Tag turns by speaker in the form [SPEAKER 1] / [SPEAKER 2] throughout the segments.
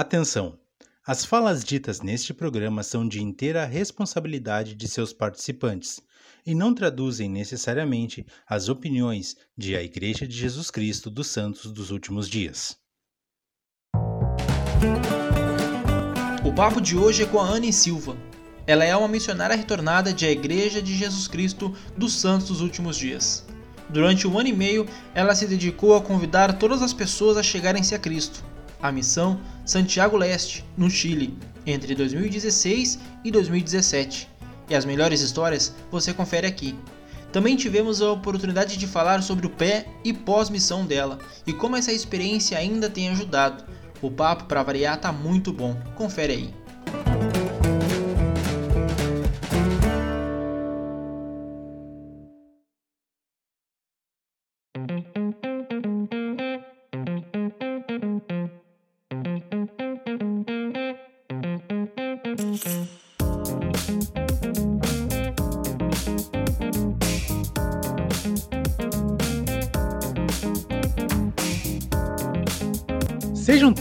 [SPEAKER 1] Atenção! As falas ditas neste programa são de inteira responsabilidade de seus participantes e não traduzem necessariamente as opiniões de a Igreja de Jesus Cristo dos Santos dos Últimos Dias.
[SPEAKER 2] O papo de hoje é com a Anne Silva. Ela é uma missionária retornada de a Igreja de Jesus Cristo dos Santos dos Últimos Dias. Durante um ano e meio, ela se dedicou a convidar todas as pessoas a chegarem-se a Cristo a missão Santiago Leste, no Chile, entre 2016 e 2017. E as melhores histórias você confere aqui. Também tivemos a oportunidade de falar sobre o pé e pós-missão dela e como essa experiência ainda tem ajudado. O papo para variar tá muito bom. Confere aí.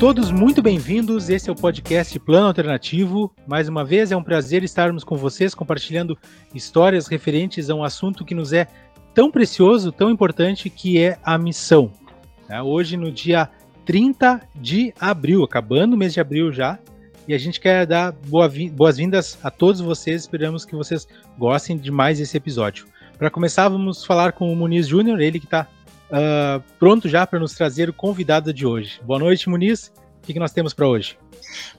[SPEAKER 1] Todos muito bem-vindos. Esse é o podcast Plano Alternativo. Mais uma vez é um prazer estarmos com vocês compartilhando histórias referentes a um assunto que nos é tão precioso, tão importante, que é a missão. É, hoje, no dia 30 de abril, acabando o mês de abril já, e a gente quer dar boas-vindas a todos vocês. Esperamos que vocês gostem demais desse episódio. Para começar, vamos falar com o Muniz Júnior, ele que está uh, pronto já para nos trazer o convidado de hoje. Boa noite, Muniz. O que, que nós temos para hoje?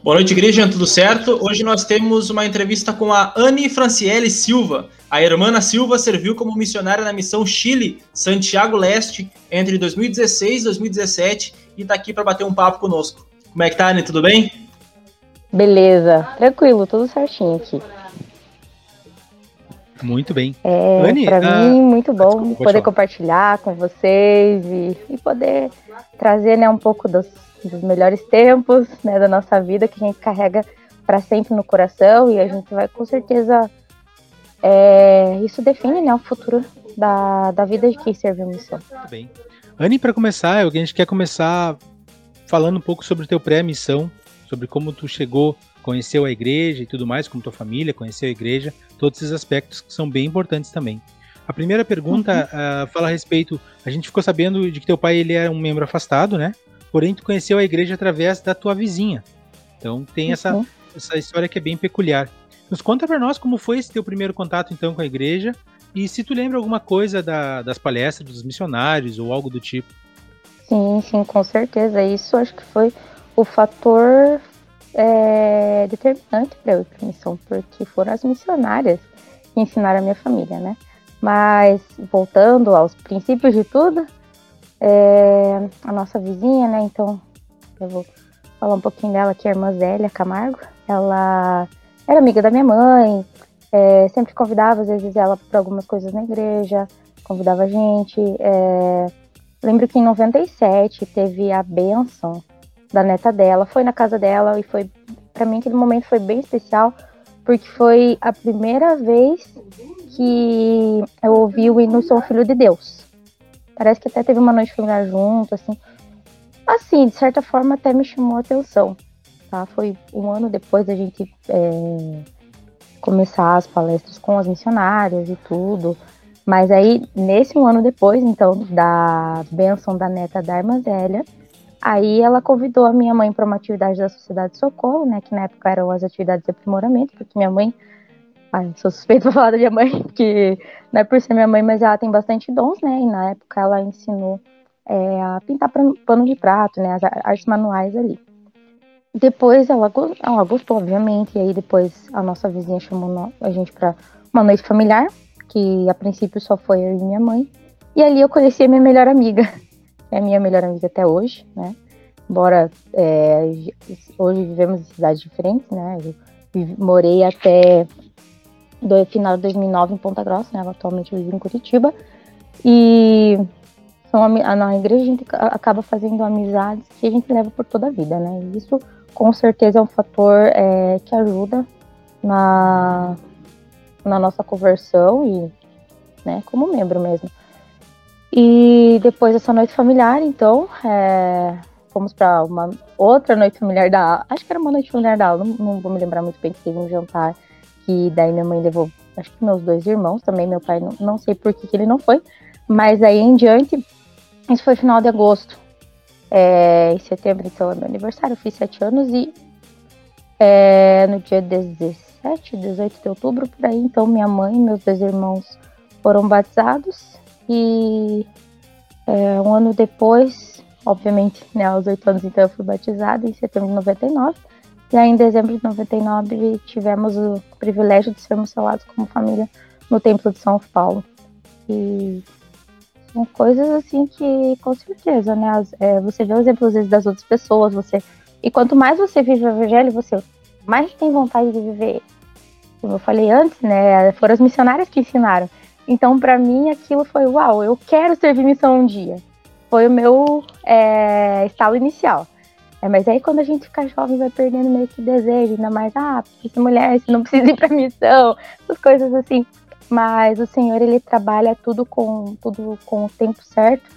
[SPEAKER 2] Boa noite, igreja, tudo certo? Hoje nós temos uma entrevista com a Anne Franciele Silva. A irmã Silva serviu como missionária na missão Chile, Santiago Leste, entre 2016 e 2017 e está aqui para bater um papo conosco. Como é que tá, Anne? Tudo bem?
[SPEAKER 3] Beleza, tranquilo, tudo certinho aqui.
[SPEAKER 1] Muito bem.
[SPEAKER 3] É, Anne, para uh... mim, muito bom Desculpa, poder compartilhar com vocês e, e poder trazer né, um pouco dos, dos melhores tempos né, da nossa vida que a gente carrega para sempre no coração e a gente vai com certeza. É, isso define né, o futuro da, da vida de quem serve a missão.
[SPEAKER 1] Muito bem. Anne, para começar, a gente quer começar falando um pouco sobre o teu pré-missão, sobre como tu chegou conheceu a igreja e tudo mais, como tua família conheceu a igreja, todos esses aspectos que são bem importantes também. A primeira pergunta uhum. uh, fala a respeito, a gente ficou sabendo de que teu pai ele é um membro afastado, né? Porém, tu conheceu a igreja através da tua vizinha. Então tem uhum. essa, essa história que é bem peculiar. Nos conta para nós como foi esse teu primeiro contato então com a igreja e se tu lembra alguma coisa da, das palestras dos missionários ou algo do tipo.
[SPEAKER 3] Sim, sim, com certeza. Isso acho que foi o fator é, determinante para eu ir para missão, porque foram as missionárias que ensinaram a minha família, né? Mas voltando aos princípios de tudo, é, a nossa vizinha, né? Então eu vou falar um pouquinho dela aqui, a irmã Zélia Camargo. Ela era amiga da minha mãe, é, sempre convidava, às vezes, ela para algumas coisas na igreja, convidava a gente. É, lembro que em 97 teve a benção da neta dela, foi na casa dela e foi para mim aquele momento foi bem especial porque foi a primeira vez que eu ouvi o hino Sou Filho de Deus. Parece que até teve uma noite familiar junto, assim. Assim, de certa forma até me chamou a atenção, tá? Foi um ano depois da gente é, começar as palestras com as missionárias e tudo. Mas aí, nesse um ano depois, então, da benção da neta da irmã Zélia, Aí ela convidou a minha mãe para uma atividade da Sociedade de Socorro, né, que na época eram as atividades de aprimoramento, porque minha mãe, ai, sou suspeita para falar da minha mãe, que não é por ser minha mãe, mas ela tem bastante dons, né, e na época ela ensinou é, a pintar pano de prato, né, as artes manuais ali. Depois ela, ela gostou, obviamente, e aí depois a nossa vizinha chamou a gente para uma noite familiar, que a princípio só foi eu e minha mãe, e ali eu conheci a minha melhor amiga, é minha melhor amiga até hoje, né? Embora é, hoje vivemos em cidades diferentes, né? Eu morei até do final de 2009 em Ponta Grossa, né? Atualmente eu vivo em Curitiba. E são, na igreja a gente acaba fazendo amizades que a gente leva por toda a vida, né? E isso com certeza é um fator é, que ajuda na, na nossa conversão e né, como membro mesmo. E depois dessa noite familiar, então, é, fomos para uma outra noite familiar da acho que era uma noite familiar da aula, não, não, vou me lembrar muito bem que teve um jantar que daí minha mãe levou, acho que meus dois irmãos também, meu pai não, não sei por que, que ele não foi, mas aí em diante, isso foi final de agosto, é, em setembro, então é meu aniversário, eu fiz sete anos e é, no dia 17, 18 de outubro, por aí, então minha mãe e meus dois irmãos foram batizados e é, um ano depois, obviamente, né, aos oito anos, então eu fui batizada em setembro de 99 e aí em dezembro de 99 tivemos o privilégio de sermos selados como família no Templo de São Paulo. E são coisas assim que, com certeza, né? As, é, você vê os exemplos das outras pessoas, você. E quanto mais você vive o evangelho, você mais tem vontade de viver. Como eu falei antes, né? Foram as missionárias que ensinaram. Então, para mim, aquilo foi, uau, eu quero servir missão um dia. Foi o meu é, estalo inicial. É, mas aí quando a gente fica jovem vai perdendo meio que desejo, ainda mais, ah, ser mulher, você não precisa ir pra missão, essas coisas assim. Mas o Senhor, ele trabalha tudo com, tudo com o tempo certo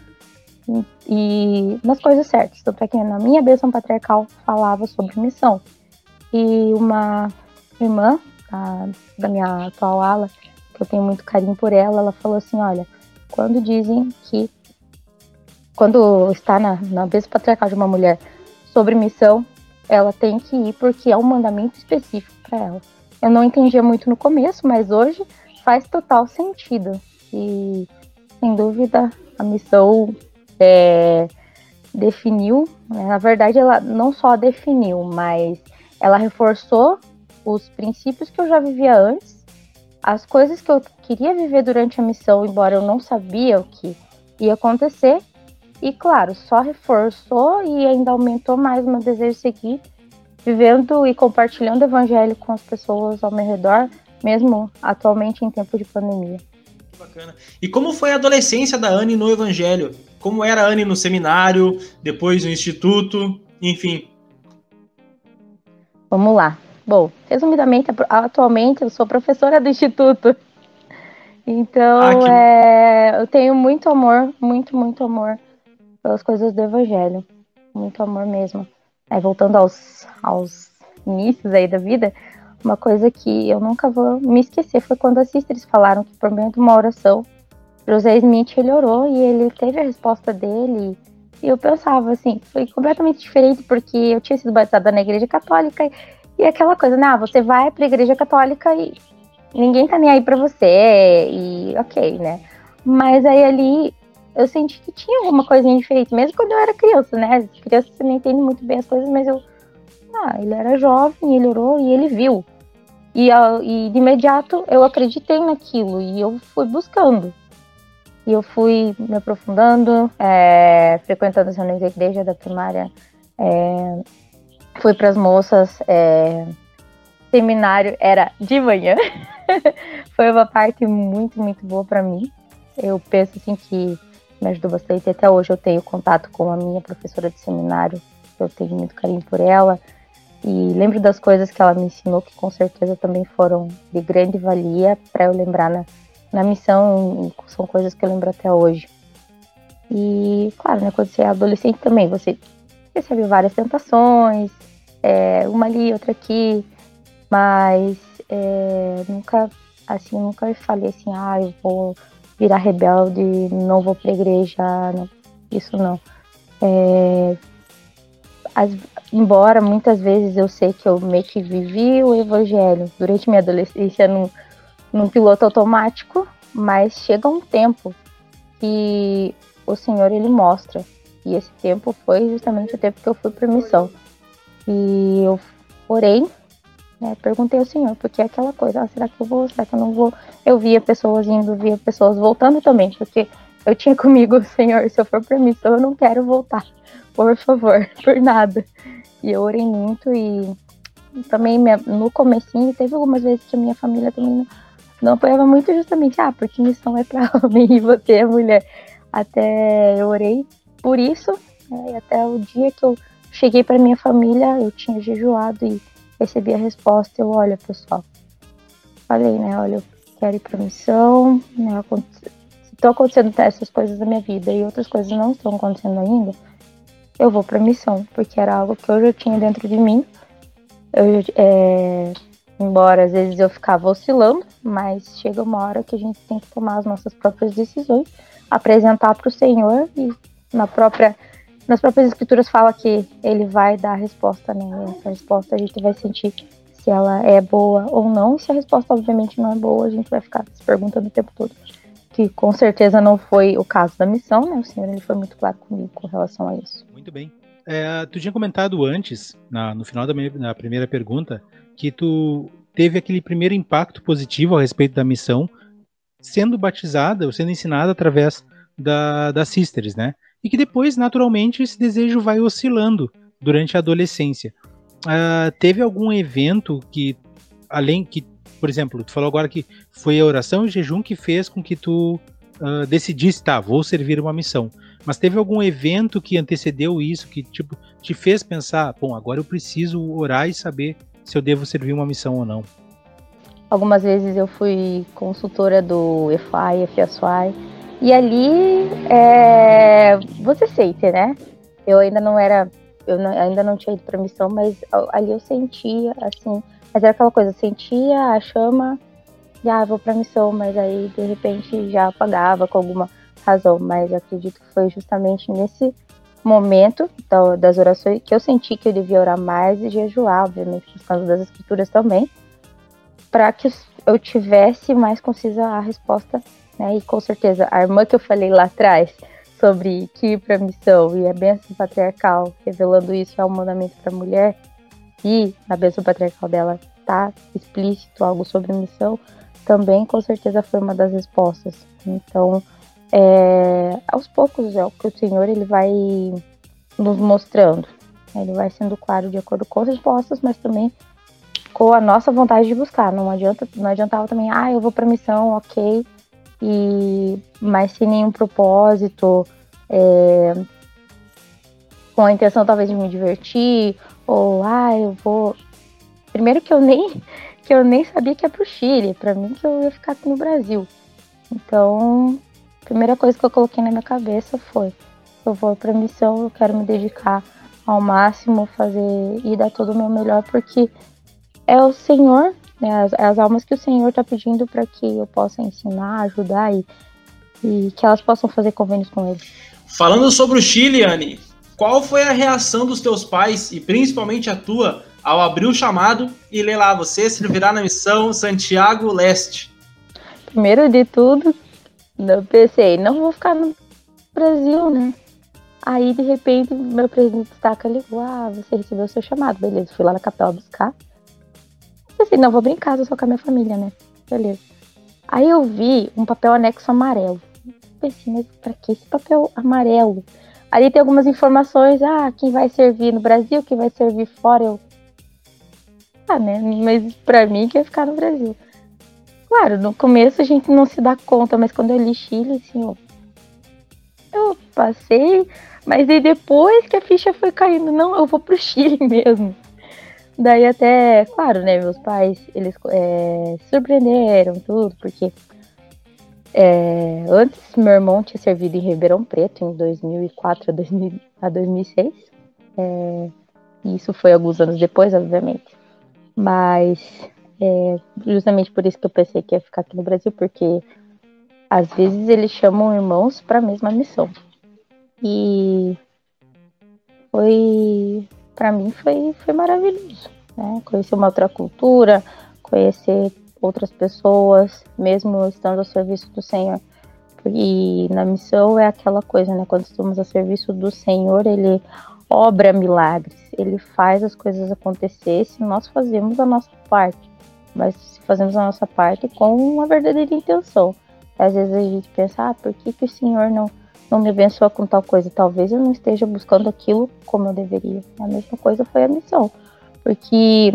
[SPEAKER 3] e, e nas coisas certas. Tanto é que na minha bênção patriarcal falava sobre missão. E uma irmã a, da minha atual ala, que eu tenho muito carinho por ela, ela falou assim, olha, quando dizem que quando está na, na bênção patriarcal de uma mulher sobre missão, ela tem que ir porque é um mandamento específico para ela. Eu não entendia muito no começo, mas hoje faz total sentido. E, sem dúvida, a missão é, definiu, né? na verdade, ela não só definiu, mas ela reforçou os princípios que eu já vivia antes, as coisas que eu queria viver durante a missão, embora eu não sabia o que ia acontecer. E, claro, só reforçou e ainda aumentou mais o meu desejo de seguir vivendo e compartilhando o evangelho com as pessoas ao meu redor, mesmo atualmente em tempo de pandemia.
[SPEAKER 2] Bacana. E como foi a adolescência da Anne no Evangelho? Como era a Anne no seminário, depois no instituto, enfim?
[SPEAKER 3] Vamos lá. Bom, resumidamente, atualmente eu sou professora do instituto. Então, ah, que... é, eu tenho muito amor, muito, muito amor pelas coisas do Evangelho. Muito amor mesmo. Aí, voltando aos, aos inícios aí da vida, uma coisa que eu nunca vou me esquecer foi quando as sisters falaram que por meio de uma oração, José Smith ele orou e ele teve a resposta dele. E eu pensava assim, foi completamente diferente porque eu tinha sido batizada na igreja católica e, aquela coisa, né? Ah, você vai pra igreja católica e ninguém tá nem aí pra você e ok, né? Mas aí ali eu senti que tinha alguma coisinha diferente, mesmo quando eu era criança, né? As crianças não entendem muito bem as coisas, mas eu. Ah, ele era jovem, ele orou e ele viu. E, e de imediato eu acreditei naquilo e eu fui buscando. E eu fui me aprofundando, é, frequentando as reuniões da igreja, da primária. É, fui para as moças. É, seminário era de manhã. Foi uma parte muito, muito boa para mim. Eu penso assim que me ajudou bastante. Até hoje eu tenho contato com a minha professora de seminário, eu tenho muito carinho por ela. E lembro das coisas que ela me ensinou, que com certeza também foram de grande valia para eu lembrar na, na missão, são coisas que eu lembro até hoje. E, claro, né, quando você é adolescente também, você recebe várias tentações, é, uma ali, outra aqui, mas é, nunca, assim, nunca falei assim, ah, eu vou virar rebelde, não vou pra igreja, não, isso não. É, as, embora muitas vezes eu sei que eu meio que vivi o evangelho durante minha adolescência num, num piloto automático, mas chega um tempo que o Senhor ele mostra. E esse tempo foi justamente o tempo que eu fui para missão. E eu orei né? Perguntei ao Senhor, porque é aquela coisa, ah, será que eu vou, será que eu não vou? Eu via pessoas indo, via pessoas voltando também, porque eu tinha comigo, Senhor, se eu for para missão, eu não quero voltar, por favor, por nada. E eu orei muito e também minha, no comecinho teve algumas vezes que a minha família também não, não apoiava muito justamente, ah, porque missão é para homem e você é mulher. Até eu orei por isso, né, e até o dia que eu cheguei para minha família, eu tinha jejuado e recebi a resposta, eu, olha, pessoal, falei, né, olha, eu quero ir pra missão, né, estão acontecendo essas coisas na minha vida e outras coisas não estão acontecendo ainda, eu vou para missão, porque era algo que eu já tinha dentro de mim. Eu, é, embora às vezes eu ficava oscilando, mas chega uma hora que a gente tem que tomar as nossas próprias decisões, apresentar para o Senhor e na própria nas próprias escrituras fala que ele vai dar a resposta, né? Essa resposta a gente vai sentir se ela é boa ou não. Se a resposta obviamente não é boa, a gente vai ficar se perguntando o tempo todo. Que com certeza não foi o caso da missão, né? O Senhor ele foi muito claro comigo com relação a isso.
[SPEAKER 1] Muito bem. É, tu tinha comentado antes, na, no final da minha, na primeira pergunta, que tu teve aquele primeiro impacto positivo a respeito da missão, sendo batizada ou sendo ensinada através da, das Sisters, né? E que depois, naturalmente, esse desejo vai oscilando durante a adolescência. Uh, teve algum evento que, além que, por exemplo, tu falou agora que foi a oração e o jejum que fez com que tu uh, decidisse, tá, vou servir uma missão. Mas teve algum evento que antecedeu isso, que tipo te fez pensar, bom, agora eu preciso orar e saber se eu devo servir uma missão ou não?
[SPEAKER 3] Algumas vezes eu fui consultora do EFI, FSY, e ali é, você sente, né? Eu ainda não era, eu não, ainda não tinha ido para missão, mas ali eu sentia, assim, mas era aquela coisa, sentia a chama, já ah, vou para missão, mas aí de repente já apagava com alguma razão, mas acredito que foi justamente nesse momento das orações que eu senti que eu devia orar mais e jejuar, obviamente, por causa das escrituras também, para que eu tivesse mais concisa a resposta, né? E com certeza a irmã que eu falei lá atrás sobre que ir para missão e a bênção patriarcal, revelando isso é um mandamento para a mulher, e na bênção patriarcal dela tá explícito algo sobre missão, também com certeza foi uma das respostas. Então, é, aos poucos é o que o Senhor ele vai nos mostrando. Ele vai sendo claro de acordo com as respostas, mas também com a nossa vontade de buscar. Não adianta, não adiantava também, ah, eu vou para missão, ok, e mas sem nenhum propósito, é, com a intenção talvez de me divertir, ou ah, eu vou. Primeiro que eu nem que eu nem sabia que ia pro Chile, para mim que eu ia ficar aqui no Brasil. Então a primeira coisa que eu coloquei na minha cabeça foi: eu vou para missão, eu quero me dedicar ao máximo, fazer e dar todo o meu melhor, porque é o Senhor, né, as, as almas que o Senhor está pedindo para que eu possa ensinar, ajudar e, e que elas possam fazer convênios com Ele.
[SPEAKER 2] Falando sobre o Chile, Anne, qual foi a reação dos teus pais e principalmente a tua ao abrir o chamado e ler lá você servirá na missão Santiago Leste?
[SPEAKER 3] Primeiro de tudo, eu pensei, não vou ficar no Brasil, né? Aí, de repente, meu presidente destaca ligou, ah, você recebeu o seu chamado, beleza. Fui lá na capital buscar. Pensei, não, vou brincar, sou com a minha família, né? Beleza. Aí eu vi um papel anexo amarelo. Pensei, mas pra que esse papel amarelo? Ali tem algumas informações, ah, quem vai servir no Brasil, quem vai servir fora, eu... Ah, né? Mas pra mim, quer ficar no Brasil. Claro, no começo a gente não se dá conta, mas quando eu li Chile, assim, eu, eu passei, mas aí depois que a ficha foi caindo, não, eu vou pro Chile mesmo. Daí até, claro, né, meus pais, eles é, surpreenderam tudo, porque é, antes meu irmão tinha servido em Ribeirão Preto em 2004 a, 2000, a 2006. É, isso foi alguns anos depois, obviamente. Mas é justamente por isso que eu pensei que ia ficar aqui no Brasil, porque às vezes eles chamam irmãos para a mesma missão. E foi, para mim, foi, foi maravilhoso. Né? Conhecer uma outra cultura, conhecer outras pessoas, mesmo estando ao serviço do Senhor. E na missão é aquela coisa, né? Quando estamos a serviço do Senhor, ele obra milagres, ele faz as coisas acontecer se nós fazemos a nossa parte mas fazemos a nossa parte com uma verdadeira intenção. Às vezes a gente pensa, ah, por que, que o Senhor não, não me abençoa com tal coisa? Talvez eu não esteja buscando aquilo como eu deveria. A mesma coisa foi a missão. Porque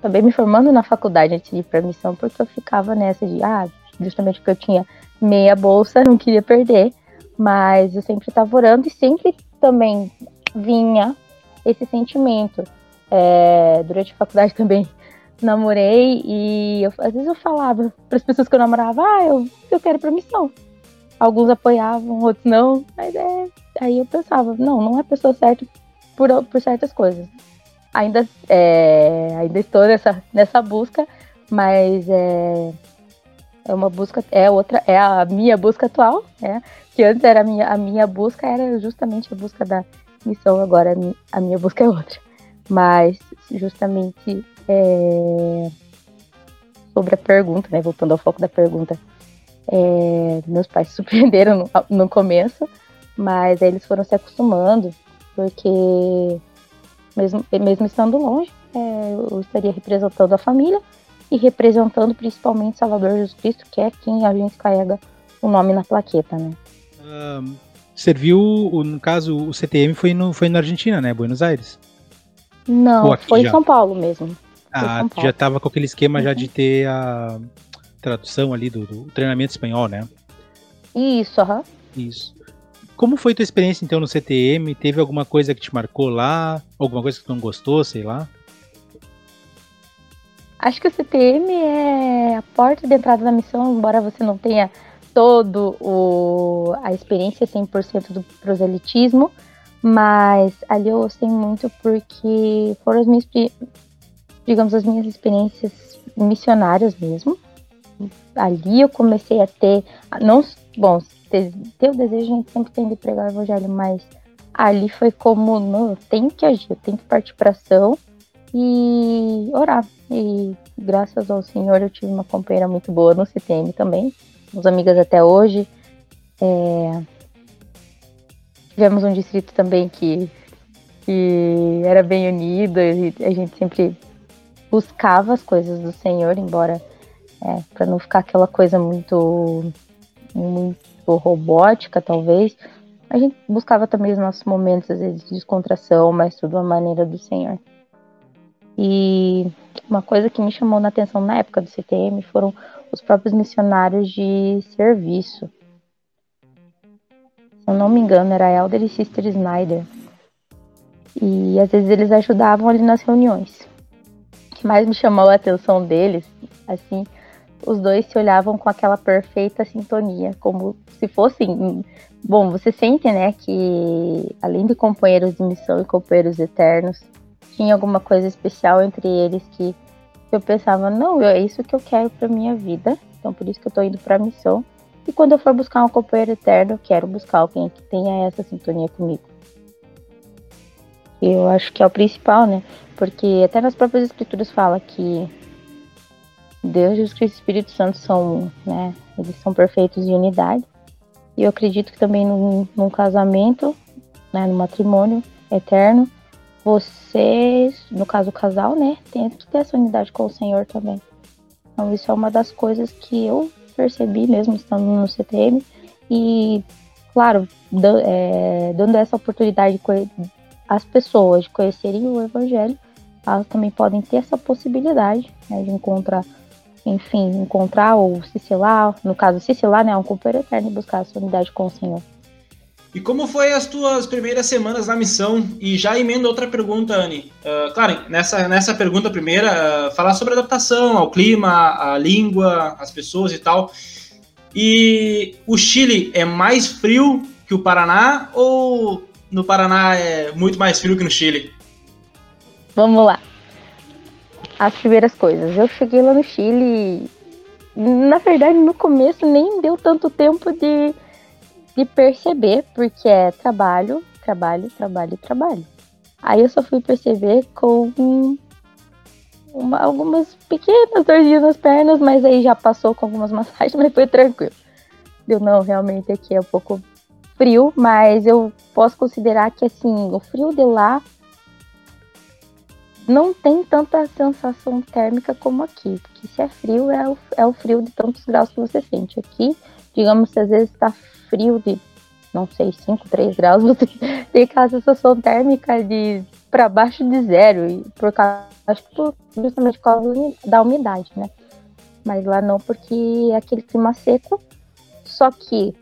[SPEAKER 3] também me formando na faculdade antes de ir para a missão, porque eu ficava nessa de, ah, justamente porque eu tinha meia bolsa, não queria perder, mas eu sempre estava orando e sempre também vinha esse sentimento. É, durante a faculdade também namorei e eu, às vezes eu falava para as pessoas que eu namorava, ah, eu, eu quero ir pra missão. Alguns apoiavam, outros não, mas é, aí eu pensava, não, não é a pessoa certa por, por certas coisas. Ainda, é, ainda estou nessa, nessa busca, mas é, é uma busca, é outra, é a minha busca atual, né? Que antes era a minha, a minha busca era justamente a busca da missão, agora a minha busca é outra. Mas justamente é, sobre a pergunta, né? Voltando ao foco da pergunta, é, meus pais se surpreenderam no, no começo, mas aí eles foram se acostumando, porque mesmo, mesmo estando longe, é, eu estaria representando a família e representando principalmente Salvador Jesus Cristo, que é quem a gente carrega o nome na plaqueta, né?
[SPEAKER 1] Um, serviu, no caso, o CTM foi, no, foi na Argentina, né? Buenos Aires?
[SPEAKER 3] Não, foi já? em São Paulo mesmo.
[SPEAKER 1] Ah, já estava com aquele esquema uhum. já de ter a tradução ali do, do treinamento espanhol, né?
[SPEAKER 3] Isso, aham. Uhum.
[SPEAKER 1] Isso. Como foi tua experiência então no CTM? Teve alguma coisa que te marcou lá? Alguma coisa que tu não gostou, sei lá?
[SPEAKER 3] Acho que o CTM é a porta de entrada da missão, embora você não tenha todo o, a experiência 100% do proselitismo, mas ali eu gostei muito porque foram as minhas, digamos, as minhas experiências missionárias mesmo. Ali eu comecei a ter, não, bom, ter, ter o desejo, a gente sempre tem de pregar o evangelho, mas ali foi como, não, eu tenho que agir, eu tenho que partir para ação e orar. E graças ao Senhor eu tive uma companheira muito boa no CTM também, somos amigas até hoje. É... Tivemos um distrito também que, que era bem unido, e a gente sempre buscava as coisas do Senhor, embora é, para não ficar aquela coisa muito, muito robótica, talvez. A gente buscava também os nossos momentos, às vezes, de descontração, mas tudo à maneira do Senhor. E uma coisa que me chamou na atenção na época do CTM foram os próprios missionários de serviço. Se eu não me engano, era Elder e Sister Snyder. E às vezes eles ajudavam ali nas reuniões. O que mais me chamou a atenção deles, assim, os dois se olhavam com aquela perfeita sintonia, como se fossem. Bom, você sente, né, que além de companheiros de missão e companheiros eternos, tinha alguma coisa especial entre eles que eu pensava, não, é isso que eu quero para minha vida, então por isso que eu tô indo para missão. E quando eu for buscar um companheiro eterno, eu quero buscar alguém que tenha essa sintonia comigo. Eu acho que é o principal, né? Porque até nas próprias escrituras fala que Deus, Jesus Cristo e Espírito Santo são, né, eles são perfeitos em unidade. E eu acredito que também num, num casamento, né, no matrimônio eterno, vocês, no caso o casal, né, tem que ter essa unidade com o Senhor também. Então isso é uma das coisas que eu percebi mesmo estando no CTM e, claro, é, dando essa oportunidade às pessoas de conhecerem o Evangelho, elas também podem ter essa possibilidade né, de encontrar enfim, encontrar ou se selar, no caso, se selar, né, um companheiro eterno e buscar a sua unidade com o Senhor.
[SPEAKER 2] E como foi as tuas primeiras semanas na missão? E já emendo outra pergunta, Anne. Uh, claro, nessa, nessa pergunta primeira, uh, falar sobre adaptação ao clima, a língua, as pessoas e tal. E o Chile é mais frio que o Paraná ou no Paraná é muito mais frio que no Chile?
[SPEAKER 3] Vamos lá as primeiras coisas. Eu cheguei lá no Chile na verdade, no começo nem deu tanto tempo de, de perceber, porque é trabalho, trabalho, trabalho, trabalho. Aí eu só fui perceber com uma, algumas pequenas dorzinhas nas pernas, mas aí já passou com algumas massagens, mas foi tranquilo. Deu não, realmente aqui é um pouco frio, mas eu posso considerar que assim, o frio de lá não tem tanta sensação térmica como aqui, porque se é frio, é o, é o frio de tantos graus que você sente. Aqui, digamos, se às vezes está frio de, não sei, 5, 3 graus, você tem aquela sensação térmica de para baixo de zero, e por causa, acho que por, justamente por causa da umidade, né? Mas lá não, porque é aquele clima seco, só que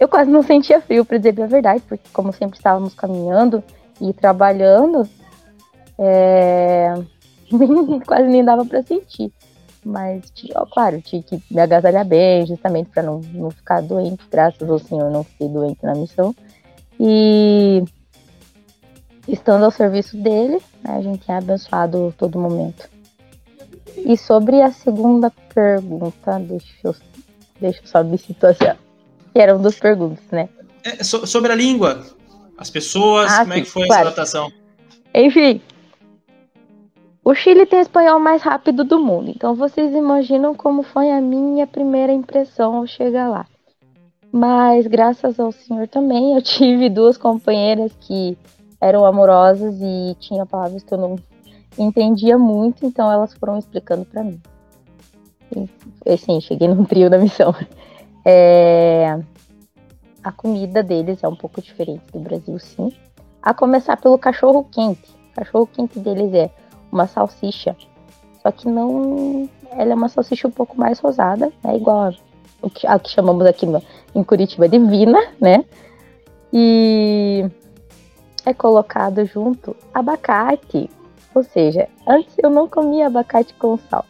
[SPEAKER 3] eu quase não sentia frio, para dizer a verdade, porque como sempre estávamos caminhando e trabalhando, é... quase nem dava para sentir. Mas, ó, claro, tinha que me agasalhar bem, justamente para não, não ficar doente. Graças ao Senhor, não fiquei doente na missão. E estando ao serviço dele, né, a gente é abençoado todo momento. E sobre a segunda pergunta, deixa eu, deixa eu só me situação. Que eram duas perguntas, né?
[SPEAKER 2] É, so, sobre a língua, as pessoas, ah, como sim, é que foi claro. essa adaptação?
[SPEAKER 3] Enfim, o Chile tem espanhol mais rápido do mundo, então vocês imaginam como foi a minha primeira impressão ao chegar lá. Mas graças ao Senhor também eu tive duas companheiras que eram amorosas e tinham palavras que eu não entendia muito, então elas foram explicando para mim. E, assim, cheguei num trio da missão. É... A comida deles é um pouco diferente do Brasil, sim. A começar pelo cachorro quente. O cachorro quente deles é uma salsicha. Só que não. Ela é uma salsicha um pouco mais rosada, é igual a, que, a que chamamos aqui no, em Curitiba de Vina, né? E é colocado junto abacate. Ou seja, antes eu não comia abacate com sal.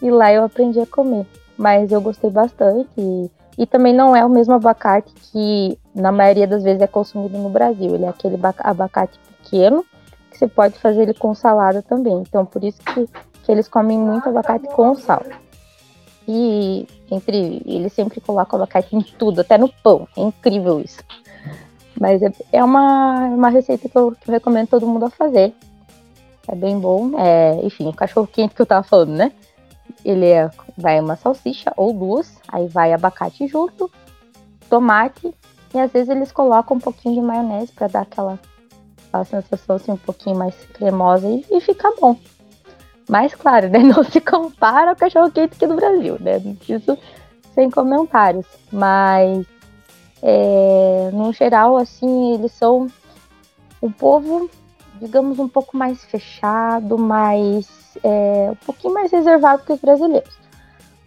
[SPEAKER 3] E lá eu aprendi a comer. Mas eu gostei bastante. E, e também não é o mesmo abacate que na maioria das vezes é consumido no Brasil. Ele é aquele abacate pequeno que você pode fazer ele com salada também. Então, por isso que, que eles comem muito abacate com sal. E entre eles sempre colocam abacate em tudo, até no pão. É incrível isso. Mas é, é uma, uma receita que eu, que eu recomendo todo mundo a fazer. É bem bom. É, enfim, o cachorro quente que eu tava falando, né? Ele é, vai uma salsicha ou duas, aí vai abacate junto, tomate e às vezes eles colocam um pouquinho de maionese para dar aquela a sensação assim, um pouquinho mais cremosa e, e fica bom. Mas claro, né, não se compara ao cachorro quente aqui do Brasil, né? Isso sem comentários. Mas é, no geral, assim, eles são um povo, digamos, um pouco mais fechado, mais é, um pouquinho mais reservado que os brasileiros.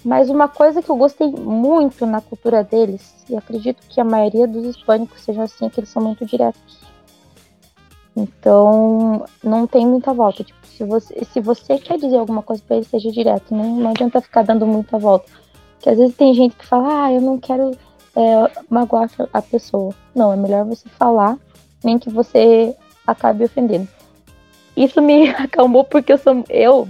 [SPEAKER 3] Mas uma coisa que eu gostei muito na cultura deles, e acredito que a maioria dos hispânicos sejam assim, é que eles são muito diretos. Então, não tem muita volta. Tipo, se você, se você quer dizer alguma coisa para ele, seja direto. Não, não adianta ficar dando muita volta. Porque às vezes tem gente que fala, ah, eu não quero é, magoar a pessoa. Não, é melhor você falar, nem que você acabe ofendendo. Isso me acalmou porque eu sou eu,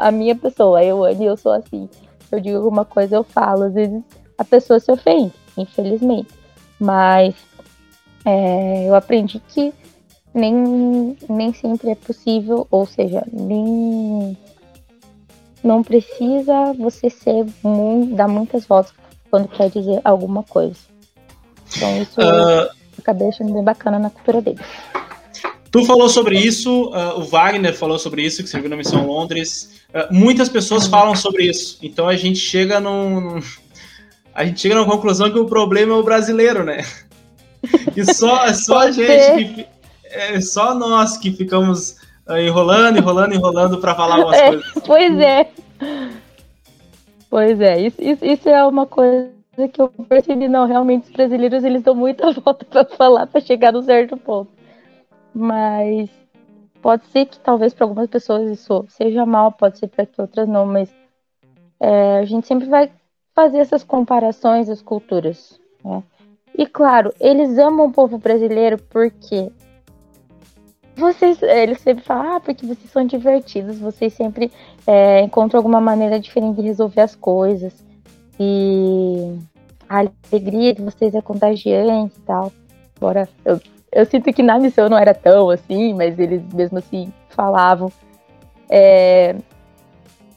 [SPEAKER 3] a minha pessoa, eu, eu sou assim. Eu digo alguma coisa, eu falo. Às vezes a pessoa se ofende, infelizmente. Mas é, eu aprendi que nem, nem sempre é possível, ou seja, nem não precisa você ser muito, dar muitas voltas quando quer dizer alguma coisa. Então isso uh, acabei achando bem bacana na cultura dele.
[SPEAKER 2] Tu falou sobre isso, uh, o Wagner falou sobre isso, que serviu na missão Londres. Uh, muitas pessoas falam sobre isso. Então a gente chega num. A gente chega numa conclusão que o problema é o brasileiro, né? E só, só a gente que, é só nós que ficamos uh, enrolando, enrolando, enrolando para falar umas
[SPEAKER 3] é,
[SPEAKER 2] coisas.
[SPEAKER 3] Pois é. Pois é, isso, isso, isso, é uma coisa que eu percebi, não, realmente os brasileiros eles dão muita volta para falar para chegar no certo ponto. Mas pode ser que talvez para algumas pessoas isso seja mal, pode ser para que outras não, mas é, a gente sempre vai fazer essas comparações das culturas. Né? E claro, eles amam o povo brasileiro porque vocês, eles sempre falam, ah, porque vocês são divertidos, vocês sempre é, encontram alguma maneira diferente de resolver as coisas. E a alegria de vocês é contagiante e tal. Embora eu, eu sinto que na missão não era tão assim, mas eles mesmo assim falavam. É,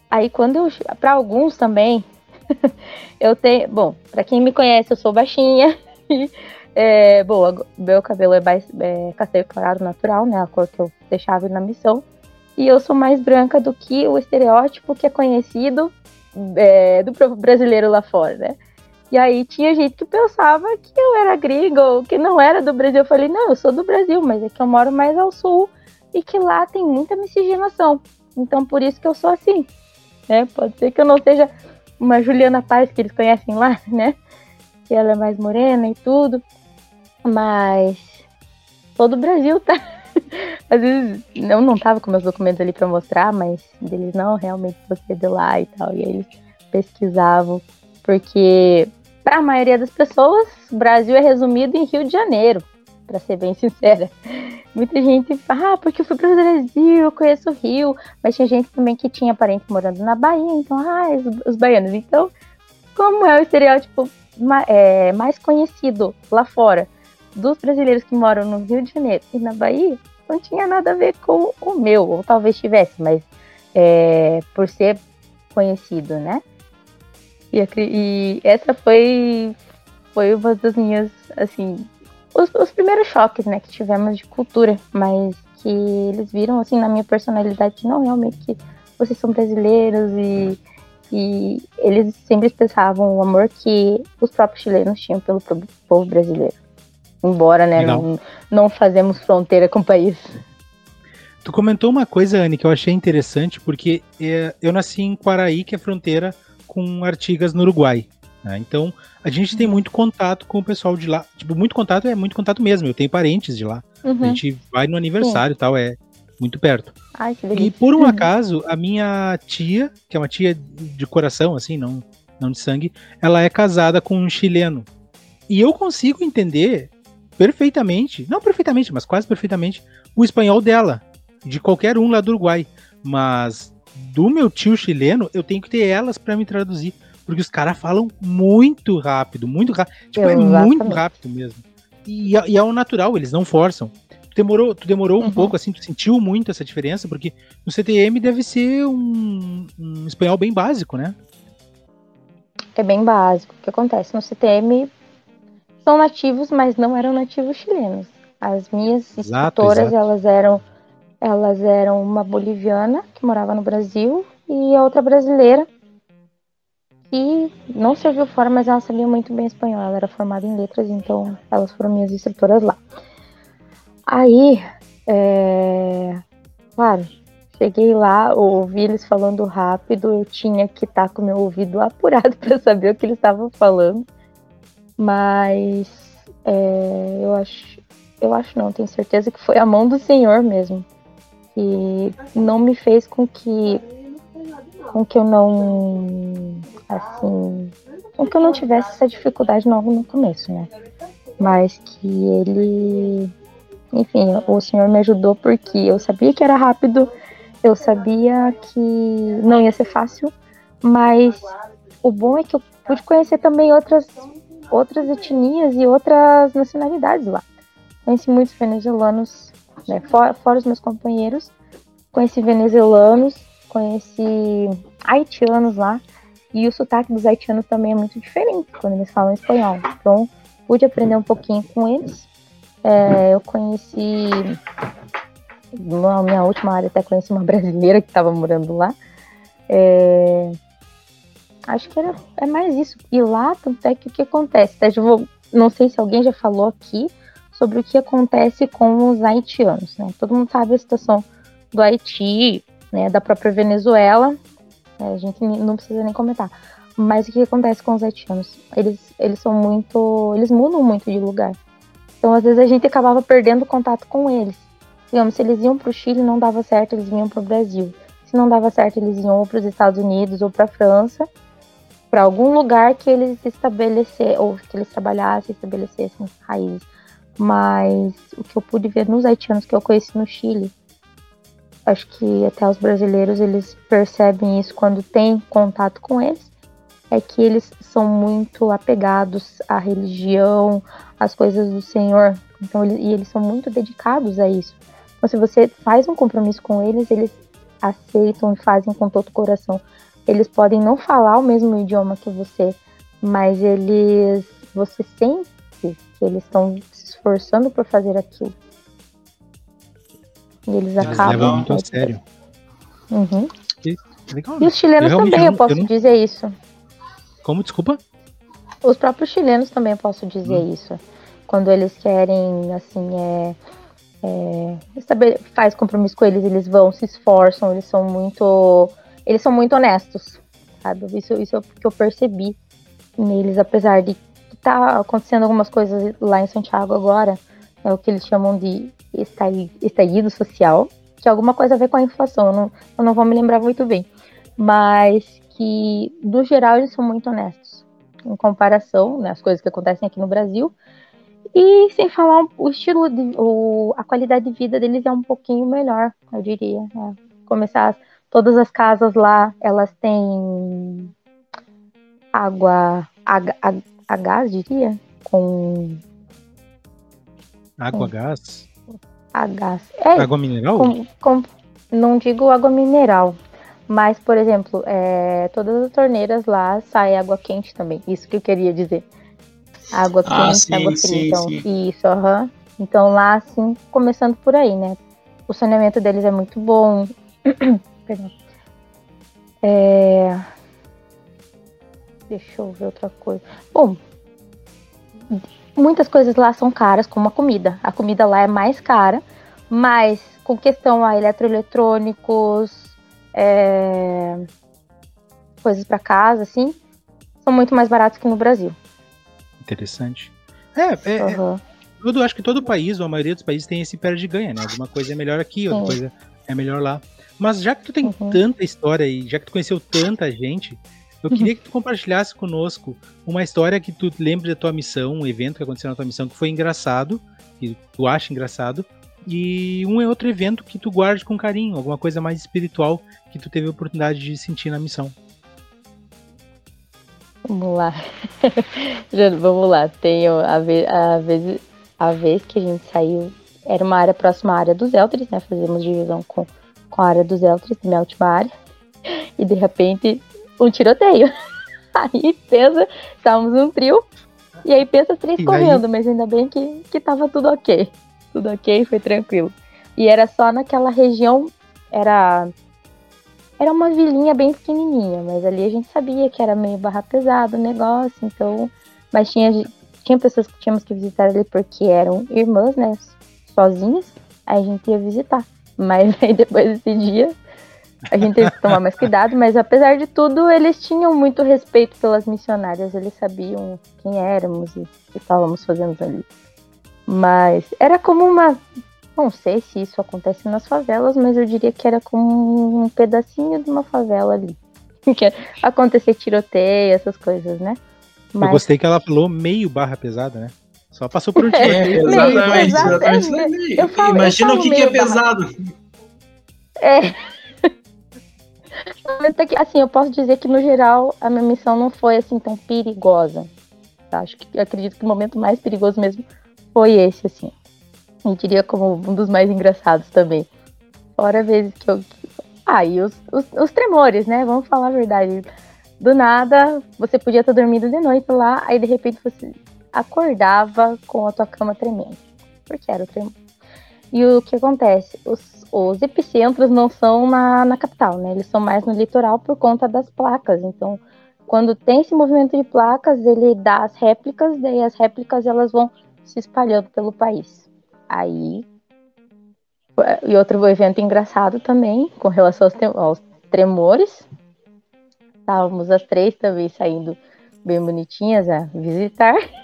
[SPEAKER 3] aí quando eu. Para alguns também, eu tenho. Bom, para quem me conhece, eu sou baixinha. É, bom, meu cabelo é, mais, é castanho claro natural, né? A cor que eu deixava na missão. E eu sou mais branca do que o estereótipo que é conhecido é, do brasileiro lá fora, né? E aí tinha gente que pensava que eu era gringo, que não era do Brasil. Eu falei, não, eu sou do Brasil, mas é que eu moro mais ao sul e que lá tem muita miscigenação. Então por isso que eu sou assim. Né? Pode ser que eu não seja uma Juliana Paz que eles conhecem lá, né? Que ela é mais morena e tudo. Mas todo o Brasil tá. às vezes, eu não tava com meus documentos ali para mostrar, mas eles não, realmente você é de lá e tal. E aí eles pesquisavam, porque para a maioria das pessoas, o Brasil é resumido em Rio de Janeiro, para ser bem sincera. Muita gente fala, ah, porque eu fui para o Brasil, eu conheço o Rio, mas tinha gente também que tinha parente morando na Bahia, então, ah, os, os baianos. Então, como é o estereótipo é, mais conhecido lá fora dos brasileiros que moram no Rio de Janeiro e na Bahia, não tinha nada a ver com o meu, ou talvez tivesse, mas é, por ser conhecido, né? E, e, essa foi, foi uma das minhas, assim, os, os, primeiros choques, né, que tivemos de cultura, mas que eles viram, assim, na minha personalidade, não realmente que vocês são brasileiros e, e eles sempre expressavam o amor que os próprios chilenos tinham pelo povo brasileiro. Embora, né, não, não fazemos fronteira com o país.
[SPEAKER 1] Tu comentou uma coisa, Anne, que eu achei interessante, porque é, eu nasci em Quaraí, que é fronteira com Artigas no Uruguai. Né? Então, a gente tem muito contato com o pessoal de lá. Tipo, muito contato é muito contato mesmo. Eu tenho parentes de lá. Uhum. A gente vai no aniversário e tal, é muito perto.
[SPEAKER 3] Ai,
[SPEAKER 1] e por um acaso, a minha tia, que é uma tia de coração, assim, não, não de sangue, ela é casada com um chileno. E eu consigo entender perfeitamente, não perfeitamente, mas quase perfeitamente, o espanhol dela, de qualquer um lá do Uruguai. Mas do meu tio chileno, eu tenho que ter elas para me traduzir. Porque os caras falam muito rápido, muito rápido. Tipo, é muito rápido mesmo. E, e, é o natural, eles não forçam. Tu demorou, tu demorou uhum. um pouco, assim, tu sentiu muito essa diferença, porque no CTM deve ser um, um espanhol bem básico, né?
[SPEAKER 3] É bem básico. O que acontece? No CTM são nativos, mas não eram nativos chilenos. As minhas instrutoras, elas eram elas eram uma boliviana que morava no Brasil e a outra brasileira que não serviu fora, mas ela sabia muito bem espanhol. Ela era formada em letras, então elas foram minhas instrutoras lá. Aí, é... claro, cheguei lá, ouvi eles falando rápido, eu tinha que estar tá com meu ouvido apurado para saber o que eles estavam falando. Mas é, eu acho, eu acho não, tenho certeza que foi a mão do Senhor mesmo que não me fez com que com que eu não assim com que eu não tivesse essa dificuldade logo no começo, né? Mas que ele enfim, o Senhor me ajudou porque eu sabia que era rápido, eu sabia que não ia ser fácil, mas o bom é que eu pude conhecer também outras outras etnias e outras nacionalidades lá. Conheci muitos venezuelanos, né, fora, fora os meus companheiros, conheci venezuelanos, conheci haitianos lá, e o sotaque dos haitianos também é muito diferente quando eles falam espanhol. Então, pude aprender um pouquinho com eles. É, eu conheci, na minha última área, até conheci uma brasileira que estava morando lá. É, acho que era, é mais isso. E lá, tanto é que o que acontece? Tá? Eu vou, não sei se alguém já falou aqui sobre o que acontece com os haitianos. Né? Todo mundo sabe a situação do Haiti, né, da própria Venezuela. É, a gente não precisa nem comentar. Mas o que acontece com os haitianos? Eles, eles são muito. Eles mudam muito de lugar. Então, às vezes, a gente acabava perdendo contato com eles. Digamos, se eles iam para o Chile não dava certo, eles vinham para o Brasil. Se não dava certo, eles iam para os Estados Unidos ou para a França para algum lugar que eles estabelecer ou que eles trabalhassem, estabelecessem raízes. Mas o que eu pude ver nos haitianos que eu conheci no Chile, acho que até os brasileiros eles percebem isso quando têm contato com eles, é que eles são muito apegados à religião, às coisas do Senhor. Então, e eles são muito dedicados a isso. Então, se você faz um compromisso com eles, eles aceitam e fazem com todo o coração. Eles podem não falar o mesmo idioma que você, mas eles você sente que eles estão se esforçando por fazer aquilo. E eles, eles acabam.
[SPEAKER 1] levam muito a sério.
[SPEAKER 3] Uhum. E, legal, e os chilenos eu também, eu posso eu não... dizer isso.
[SPEAKER 1] Como, desculpa?
[SPEAKER 3] Os próprios chilenos também eu posso dizer hum. isso. Quando eles querem, assim, é, é, faz compromisso com eles, eles vão, se esforçam, eles são muito eles são muito honestos, sabe? Isso, isso é o que eu percebi neles, apesar de tá acontecendo algumas coisas lá em Santiago agora, é o que eles chamam de estallido social, que é alguma coisa a ver com a inflação, eu não, eu não vou me lembrar muito bem. Mas que, no geral, eles são muito honestos em comparação, né, as coisas que acontecem aqui no Brasil. E sem falar o estilo, de, o, a qualidade de vida deles é um pouquinho melhor, eu diria. Né? Começar, todas as casas lá, elas têm água a, a, a gás, diria, com
[SPEAKER 1] água, com, gás,
[SPEAKER 3] a gás,
[SPEAKER 1] é, água mineral.
[SPEAKER 3] Com, com, não digo água mineral, mas por exemplo, é, todas as torneiras lá sai água quente também. Isso que eu queria dizer. Água ah, quente, sim, água fria. Então, sim. isso, aham. Uhum. Então lá, assim, começando por aí, né? O saneamento deles é muito bom. Perdão. É, Deixa eu ver outra coisa. Bom, muitas coisas lá são caras, como a comida. A comida lá é mais cara, mas com questão a eletroeletrônicos, é... coisas para casa, assim, são muito mais baratos que no Brasil.
[SPEAKER 1] Interessante. É, é, uhum. é acho que todo país, ou a maioria dos países, tem esse perde ganha, né? Alguma coisa é melhor aqui, outra Sim. coisa é melhor lá. Mas já que tu tem uhum. tanta história e já que tu conheceu tanta gente, eu queria que tu compartilhasse conosco uma história que tu lembre da tua missão, um evento que aconteceu na tua missão que foi engraçado, que tu acha engraçado, e um outro evento que tu guarde com carinho, alguma coisa mais espiritual que tu teve a oportunidade de sentir na missão.
[SPEAKER 3] Vamos lá. Vamos lá. Tem a vez, a, vez, a vez que a gente saiu, era uma área próxima à área dos Eldris, né? Fazemos divisão com, com a área dos Eldris, minha última área. E de repente um tiroteio. Aí pensa, estávamos um trio, e aí pensa três e correndo, aí... mas ainda bem que, que tava tudo ok. Tudo ok, foi tranquilo. E era só naquela região, era era uma vilinha bem pequenininha, mas ali a gente sabia que era meio barra pesado o negócio, então, mas tinha tinha pessoas que tínhamos que visitar ali porque eram irmãs, né, sozinhas, aí a gente ia visitar. Mas aí depois desse dia a gente teve que tomar mais cuidado, mas apesar de tudo, eles tinham muito respeito pelas missionárias, eles sabiam quem éramos e o que estávamos fazendo ali. Mas era como uma. Não sei se isso acontece nas favelas, mas eu diria que era como um pedacinho de uma favela ali. Que acontecer tiroteio, essas coisas, né?
[SPEAKER 1] Mas... Eu gostei que ela falou meio barra pesada, né? Só passou por um.
[SPEAKER 2] É, exatamente, exatamente. É, Imagina o que, que é pesado.
[SPEAKER 3] É. que, assim, eu posso dizer que, no geral, a minha missão não foi, assim, tão perigosa. Tá? Acho que, acredito que o momento mais perigoso mesmo foi esse, assim. Eu diria como um dos mais engraçados também. Fora vezes que eu... Ah, e os, os, os tremores, né? Vamos falar a verdade. Do nada, você podia estar dormindo de noite lá, aí de repente você acordava com a tua cama tremendo. Porque era o tremor. E o que acontece? Os, os epicentros não são na, na capital, né? Eles são mais no litoral por conta das placas. Então, quando tem esse movimento de placas, ele dá as réplicas, daí as réplicas elas vão se espalhando pelo país. Aí. E outro evento engraçado também, com relação aos, aos tremores. Estávamos as três também saindo bem bonitinhas a visitar.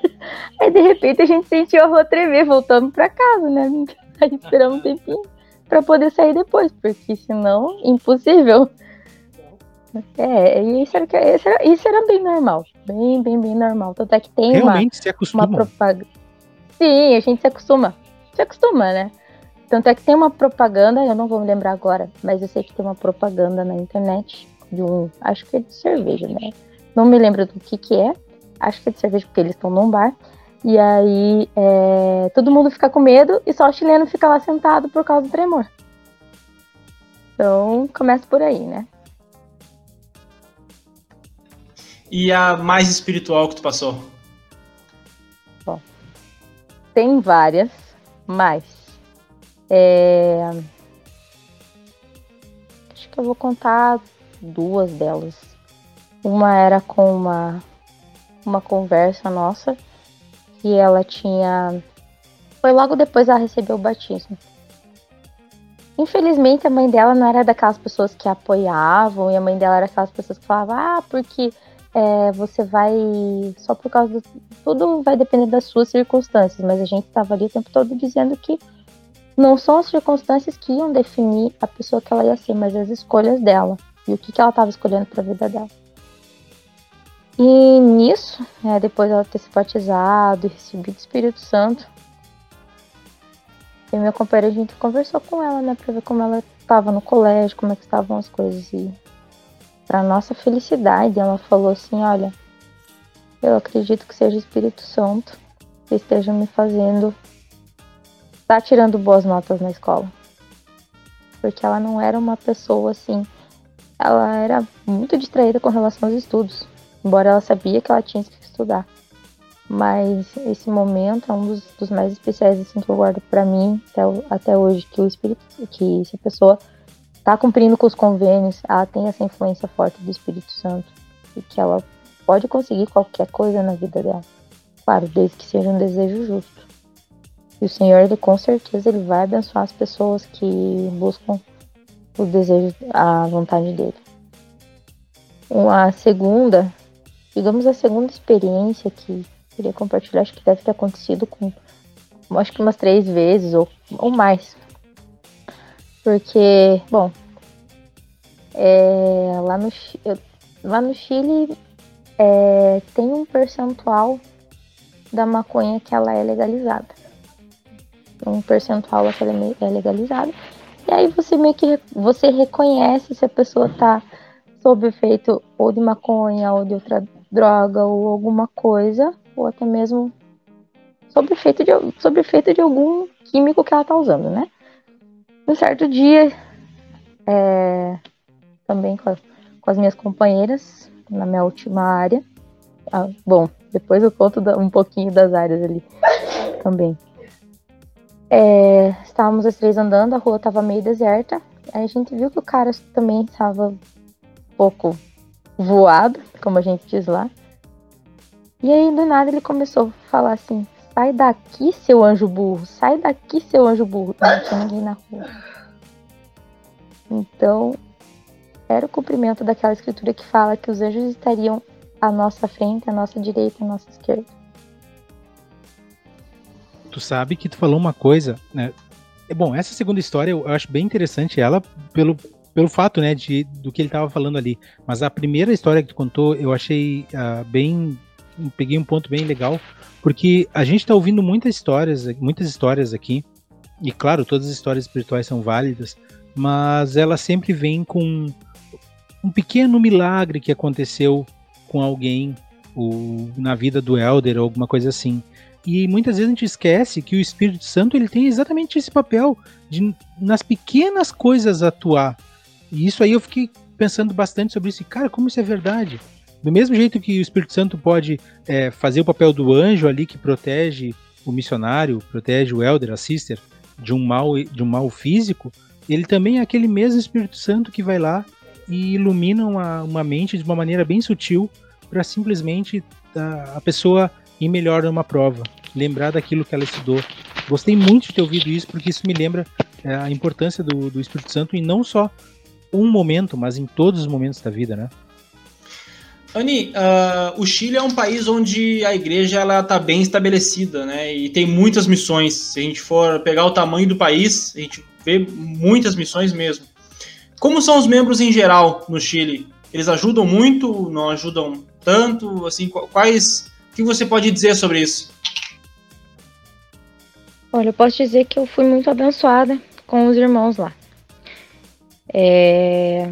[SPEAKER 3] Aí de repente a gente sentiu a rua tremer, voltando para casa, né? Aí esperamos um tempinho para poder sair depois, porque senão, impossível. É, isso era, isso era, isso era bem normal. Bem, bem, bem normal. Tanto é que tem
[SPEAKER 1] Realmente uma, se
[SPEAKER 3] acostuma. uma propaganda. Sim, a gente se acostuma. Se acostuma, né? Tanto é que tem uma propaganda, eu não vou me lembrar agora, mas eu sei que tem uma propaganda na internet de um. Acho que é de cerveja, né? Não me lembro do que que é. Acho que é de cerveja porque eles estão num bar. E aí é, todo mundo fica com medo e só o chileno fica lá sentado por causa do tremor. Então começa por aí, né?
[SPEAKER 2] E a mais espiritual que tu passou?
[SPEAKER 3] Bom, tem várias, mas é, acho que eu vou contar duas delas. Uma era com uma uma conversa nossa que ela tinha. Foi logo depois ela recebeu o batismo. Infelizmente, a mãe dela não era daquelas pessoas que apoiavam, e a mãe dela era aquelas pessoas que falavam: ah, porque é, você vai. Só por causa do. Tudo vai depender das suas circunstâncias, mas a gente estava ali o tempo todo dizendo que não são as circunstâncias que iam definir a pessoa que ela ia ser, mas as escolhas dela e o que, que ela estava escolhendo para a vida dela. E nisso, né, depois dela ter se batizado e recebido o Espírito Santo, eu e minha companheira, a gente conversou com ela, né, pra ver como ela estava no colégio, como é que estavam as coisas. E para nossa felicidade, ela falou assim: Olha, eu acredito que seja o Espírito Santo que esteja me fazendo tá tirando boas notas na escola. Porque ela não era uma pessoa assim. Ela era muito distraída com relação aos estudos. Embora ela sabia que ela tinha que estudar. Mas esse momento é um dos, dos mais especiais assim, que eu guardo para mim até, até hoje. Que o Espírito. Que se a pessoa tá cumprindo com os convênios, ela tem essa influência forte do Espírito Santo. E que ela pode conseguir qualquer coisa na vida dela. Claro, desde que seja um desejo justo. E o Senhor, ele, com certeza, ele vai abençoar as pessoas que buscam o desejo, a vontade dele. Uma segunda, digamos a segunda experiência que eu queria compartilhar, acho que deve ter acontecido com, acho que umas três vezes ou, ou mais. Porque, bom, é, lá, no, lá no Chile é, tem um percentual da maconha que ela é legalizada um percentual é legalizado. E aí você meio que você reconhece se a pessoa tá sob efeito ou de maconha ou de outra droga ou alguma coisa, ou até mesmo sob efeito de, sob efeito de algum químico que ela tá usando, né? Um certo dia, é, também com as, com as, minhas companheiras, na minha última área. Ah, bom, depois eu conto um pouquinho das áreas ali também. É, estávamos as três andando, a rua estava meio deserta. Aí a gente viu que o cara também estava um pouco voado, como a gente diz lá. E aí do nada ele começou a falar assim: sai daqui, seu anjo burro, sai daqui, seu anjo burro. Não tinha ninguém na rua. Então, era o cumprimento daquela escritura que fala que os anjos estariam à nossa frente, à nossa direita, à nossa esquerda
[SPEAKER 1] tu sabe que tu falou uma coisa, né? É, bom, essa segunda história eu acho bem interessante ela pelo, pelo fato, né, de, do que ele estava falando ali. Mas a primeira história que tu contou, eu achei uh, bem, peguei um ponto bem legal, porque a gente está ouvindo muitas histórias, muitas histórias aqui. E claro, todas as histórias espirituais são válidas, mas ela sempre vem com um pequeno milagre que aconteceu com alguém, ou na vida do Elder, ou alguma coisa assim. E muitas vezes a gente esquece que o Espírito Santo ele tem exatamente esse papel de nas pequenas coisas atuar. E isso aí eu fiquei pensando bastante sobre isso. E, cara, como isso é verdade? Do mesmo jeito que o Espírito Santo pode é, fazer o papel do anjo ali que protege o missionário, protege o elder, a sister, de um mal, de um mal físico, ele também é aquele mesmo Espírito Santo que vai lá e ilumina uma, uma mente de uma maneira bem sutil para simplesmente a, a pessoa ir melhor numa prova lembrar daquilo que ela estudou. Gostei muito de ter ouvido isso, porque isso me lembra é, a importância do, do Espírito Santo em não só um momento, mas em todos os momentos da vida, né?
[SPEAKER 2] Ani, uh, o Chile é um país onde a igreja ela está bem estabelecida, né? E tem muitas missões. Se a gente for pegar o tamanho do país, a gente vê muitas missões mesmo. Como são os membros em geral no Chile? Eles ajudam muito? Não ajudam tanto? Assim, quais? O que você pode dizer sobre isso?
[SPEAKER 3] Olha, eu posso dizer que eu fui muito abençoada com os irmãos lá. É...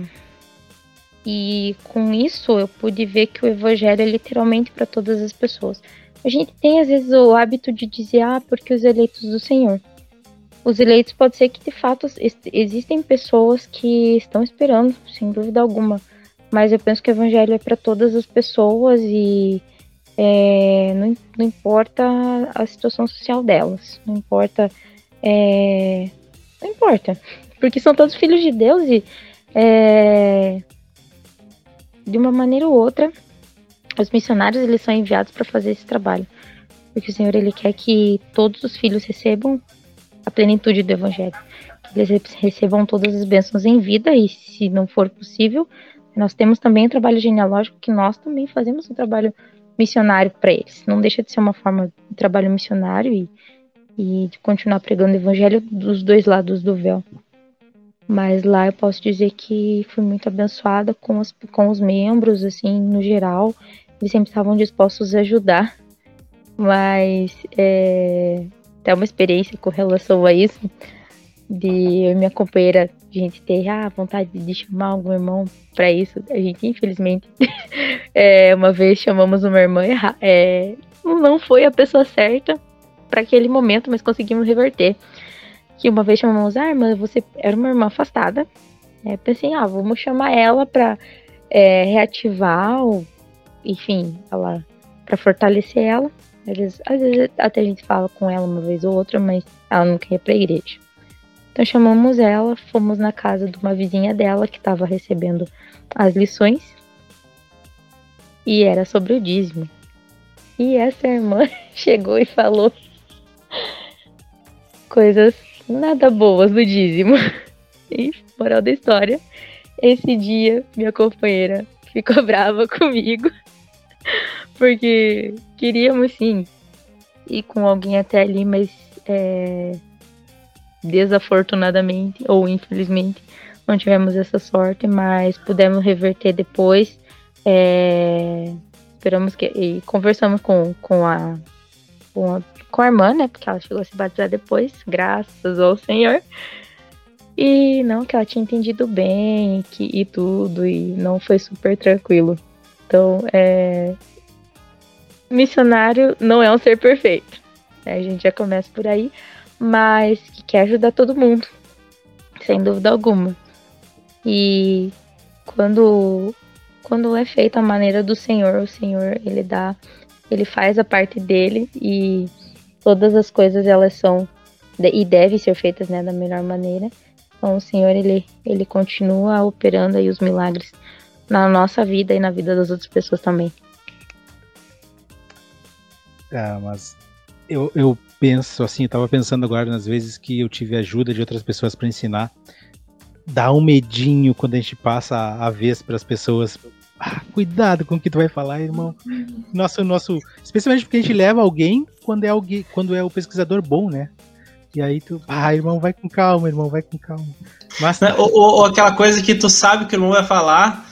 [SPEAKER 3] E com isso eu pude ver que o evangelho é literalmente para todas as pessoas. A gente tem às vezes o hábito de dizer, ah, porque os eleitos do Senhor. Os eleitos pode ser que de fato existem pessoas que estão esperando, sem dúvida alguma. Mas eu penso que o evangelho é para todas as pessoas e é, não, não, importa a situação social delas, não importa. É, não importa, porque são todos filhos de Deus e é, de uma maneira ou outra, os missionários eles são enviados para fazer esse trabalho, porque o Senhor ele quer que todos os filhos recebam a plenitude do Evangelho, que eles recebam todas as bênçãos em vida e, se não for possível, nós temos também o trabalho genealógico que nós também fazemos um trabalho missionário para eles. Não deixa de ser uma forma de trabalho missionário e e de continuar pregando o evangelho dos dois lados do véu. Mas lá eu posso dizer que fui muito abençoada com, as, com os membros, assim, no geral. Eles sempre estavam dispostos a ajudar. Mas é, até uma experiência com relação a isso, de minha companheira, a gente ter ah, vontade de chamar algum irmão para isso. A gente, infelizmente, é, uma vez chamamos uma irmã. É, não foi a pessoa certa para aquele momento, mas conseguimos reverter que uma vez chamamos, ah, irmã, você era uma irmã afastada. É, pensei, ah, vamos chamar ela para é, reativar, ou, enfim, ela para fortalecer ela. Às vezes, às vezes até a gente fala com ela uma vez ou outra, mas ela não quer ir para a igreja. Então chamamos ela, fomos na casa de uma vizinha dela que estava recebendo as lições e era sobre o dízimo. E essa irmã chegou e falou coisas nada boas do dízimo. E, moral da história, esse dia minha companheira ficou brava comigo, porque queríamos sim ir com alguém até ali, mas é, desafortunadamente ou infelizmente não tivemos essa sorte, mas pudemos reverter depois. É, esperamos que e conversamos com, com a com a com a irmã, né? Porque ela chegou a se batizar depois, graças ao Senhor. E não, que ela tinha entendido bem que, e tudo, e não foi super tranquilo. Então, é. Missionário não é um ser perfeito. Né? A gente já começa por aí, mas que quer ajudar todo mundo, sem dúvida alguma. E quando, quando é feita a maneira do Senhor, o Senhor ele dá, ele faz a parte dele e todas as coisas elas são e devem ser feitas né, da melhor maneira. Então o Senhor ele, ele continua operando aí os milagres na nossa vida e na vida das outras pessoas também.
[SPEAKER 1] Ah, mas eu, eu penso assim, eu tava pensando agora nas vezes que eu tive ajuda de outras pessoas para ensinar. Dá um medinho quando a gente passa a, a vez para as pessoas ah, cuidado com o que tu vai falar, irmão. Nosso, nosso, especialmente porque a gente leva alguém quando é alguém, quando é o pesquisador bom, né? E aí tu, ah, irmão, vai com calma, irmão, vai com calma.
[SPEAKER 2] Mas ou, ou, aquela coisa que tu sabe que o irmão vai falar,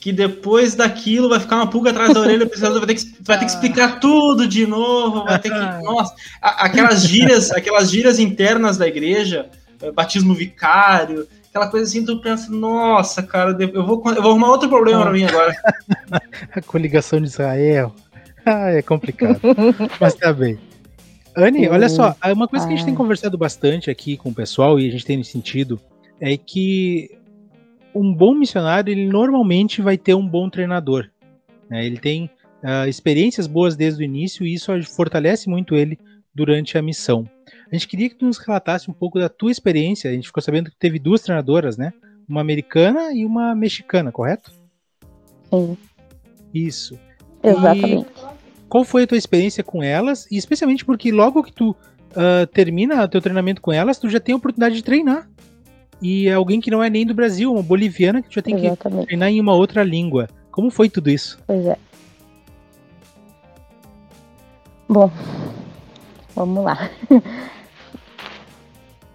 [SPEAKER 2] que depois daquilo vai ficar uma pulga atrás da orelha, o pesquisador vai ter que, vai ter que explicar tudo de novo, vai ter que, nossa, aquelas gírias, aquelas gírias internas da igreja, eh, batismo vicário, aquela coisa assim, tu pensa, nossa, cara, eu vou, eu vou arrumar outro problema pra mim agora.
[SPEAKER 1] a coligação de Israel. Ah, é complicado. Mas tá bem. Anne, olha só, uma coisa que a gente tem conversado bastante aqui com o pessoal e a gente tem sentido é que um bom missionário, ele normalmente vai ter um bom treinador. Né? Ele tem uh, experiências boas desde o início e isso fortalece muito ele durante a missão. A gente queria que tu nos relatasse um pouco da tua experiência. A gente ficou sabendo que teve duas treinadoras, né? Uma americana e uma mexicana, correto?
[SPEAKER 3] Sim.
[SPEAKER 1] Isso.
[SPEAKER 3] Exatamente. E
[SPEAKER 1] qual foi a tua experiência com elas? E especialmente porque logo que tu uh, termina o teu treinamento com elas, tu já tem a oportunidade de treinar. E é alguém que não é nem do Brasil, uma boliviana que tu já tem Exatamente. que treinar em uma outra língua. Como foi tudo isso?
[SPEAKER 3] Pois é. Bom, vamos lá.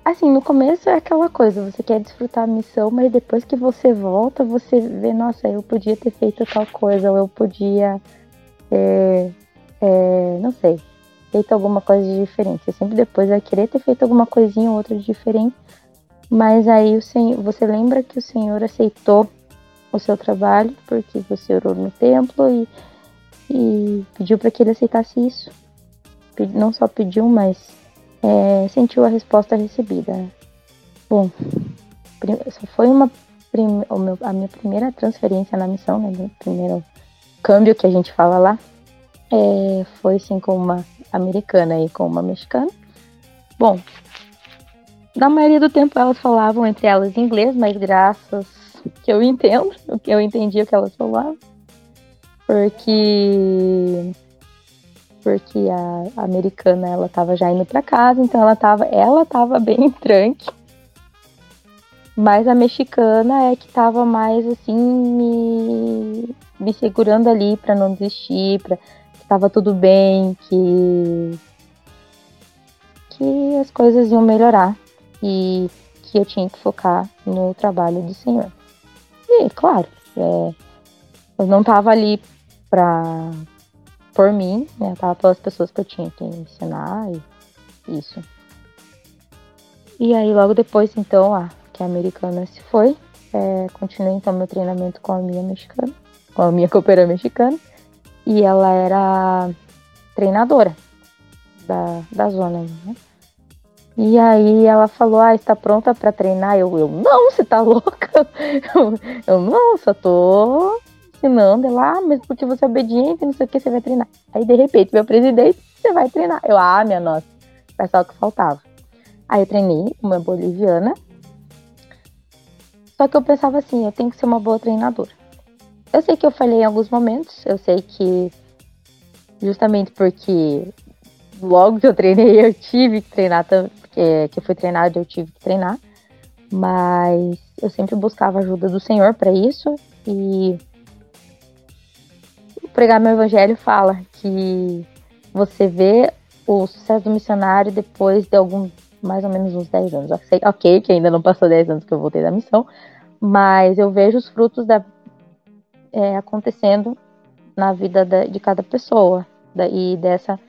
[SPEAKER 3] Assim, no começo é aquela coisa, você quer desfrutar a missão, mas depois que você volta, você vê, nossa, eu podia ter feito tal coisa, ou eu podia, é, é, não sei, feito alguma coisa de diferente. Você sempre depois vai querer ter feito alguma coisinha ou outra de diferente, mas aí o senhor, você lembra que o Senhor aceitou o seu trabalho, porque você orou no templo e, e pediu para que ele aceitasse isso. Não só pediu, mas é, sentiu a resposta recebida. Bom, foi uma a minha primeira transferência na missão, né, o primeiro câmbio que a gente fala lá, é, foi sim com uma americana e com uma mexicana. Bom, na maioria do tempo elas falavam entre elas inglês, mas graças que eu entendo, o que eu entendi o que elas falavam, porque porque a, americana ela tava já indo para casa, então ela tava, ela tava bem tranque. Mas a mexicana é que tava mais assim me, me segurando ali para não desistir, para que tava tudo bem, que que as coisas iam melhorar e que eu tinha que focar no trabalho do Senhor. E, claro, é, eu não estava ali para por mim, né? Tava pelas pessoas que eu tinha que ensinar e isso. E aí logo depois, então, a, que a americana se foi, é, continuei então meu treinamento com a minha mexicana, com a minha copeira mexicana. E ela era treinadora da, da zona, né? E aí ela falou, ah, está pronta para treinar? Eu, eu, não, você tá louca? Eu, eu não, só tô ensinando. Ela, ah, mas porque você é obediente, não sei o que, você vai treinar. Aí, de repente, meu presidente, você vai treinar. Eu, ah, minha nossa, é só o que faltava. Aí eu treinei uma boliviana. Só que eu pensava assim, eu tenho que ser uma boa treinadora. Eu sei que eu falhei em alguns momentos, eu sei que justamente porque logo que eu treinei eu tive que treinar, porque que eu fui treinada eu tive que treinar, mas eu sempre buscava ajuda do Senhor para isso e pregar meu evangelho fala que você vê o sucesso do missionário depois de algum mais ou menos uns 10 anos. ok, que ainda não passou 10 anos que eu voltei da missão, mas eu vejo os frutos da, é, acontecendo na vida da, de cada pessoa. Da, e dessa,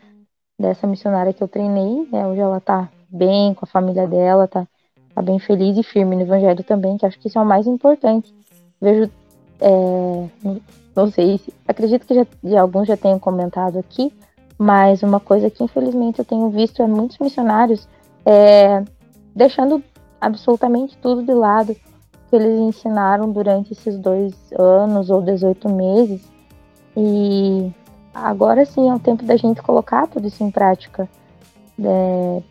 [SPEAKER 3] dessa missionária que eu treinei, né, hoje ela tá bem com a família dela, tá, tá bem feliz e firme no evangelho também, que acho que isso é o mais importante. Vejo é, não sei, acredito que já, já, alguns já tenham comentado aqui, mas uma coisa que infelizmente eu tenho visto é muitos missionários é, deixando absolutamente tudo de lado que eles ensinaram durante esses dois anos ou 18 meses. E agora sim é o tempo da gente colocar tudo isso em prática. É,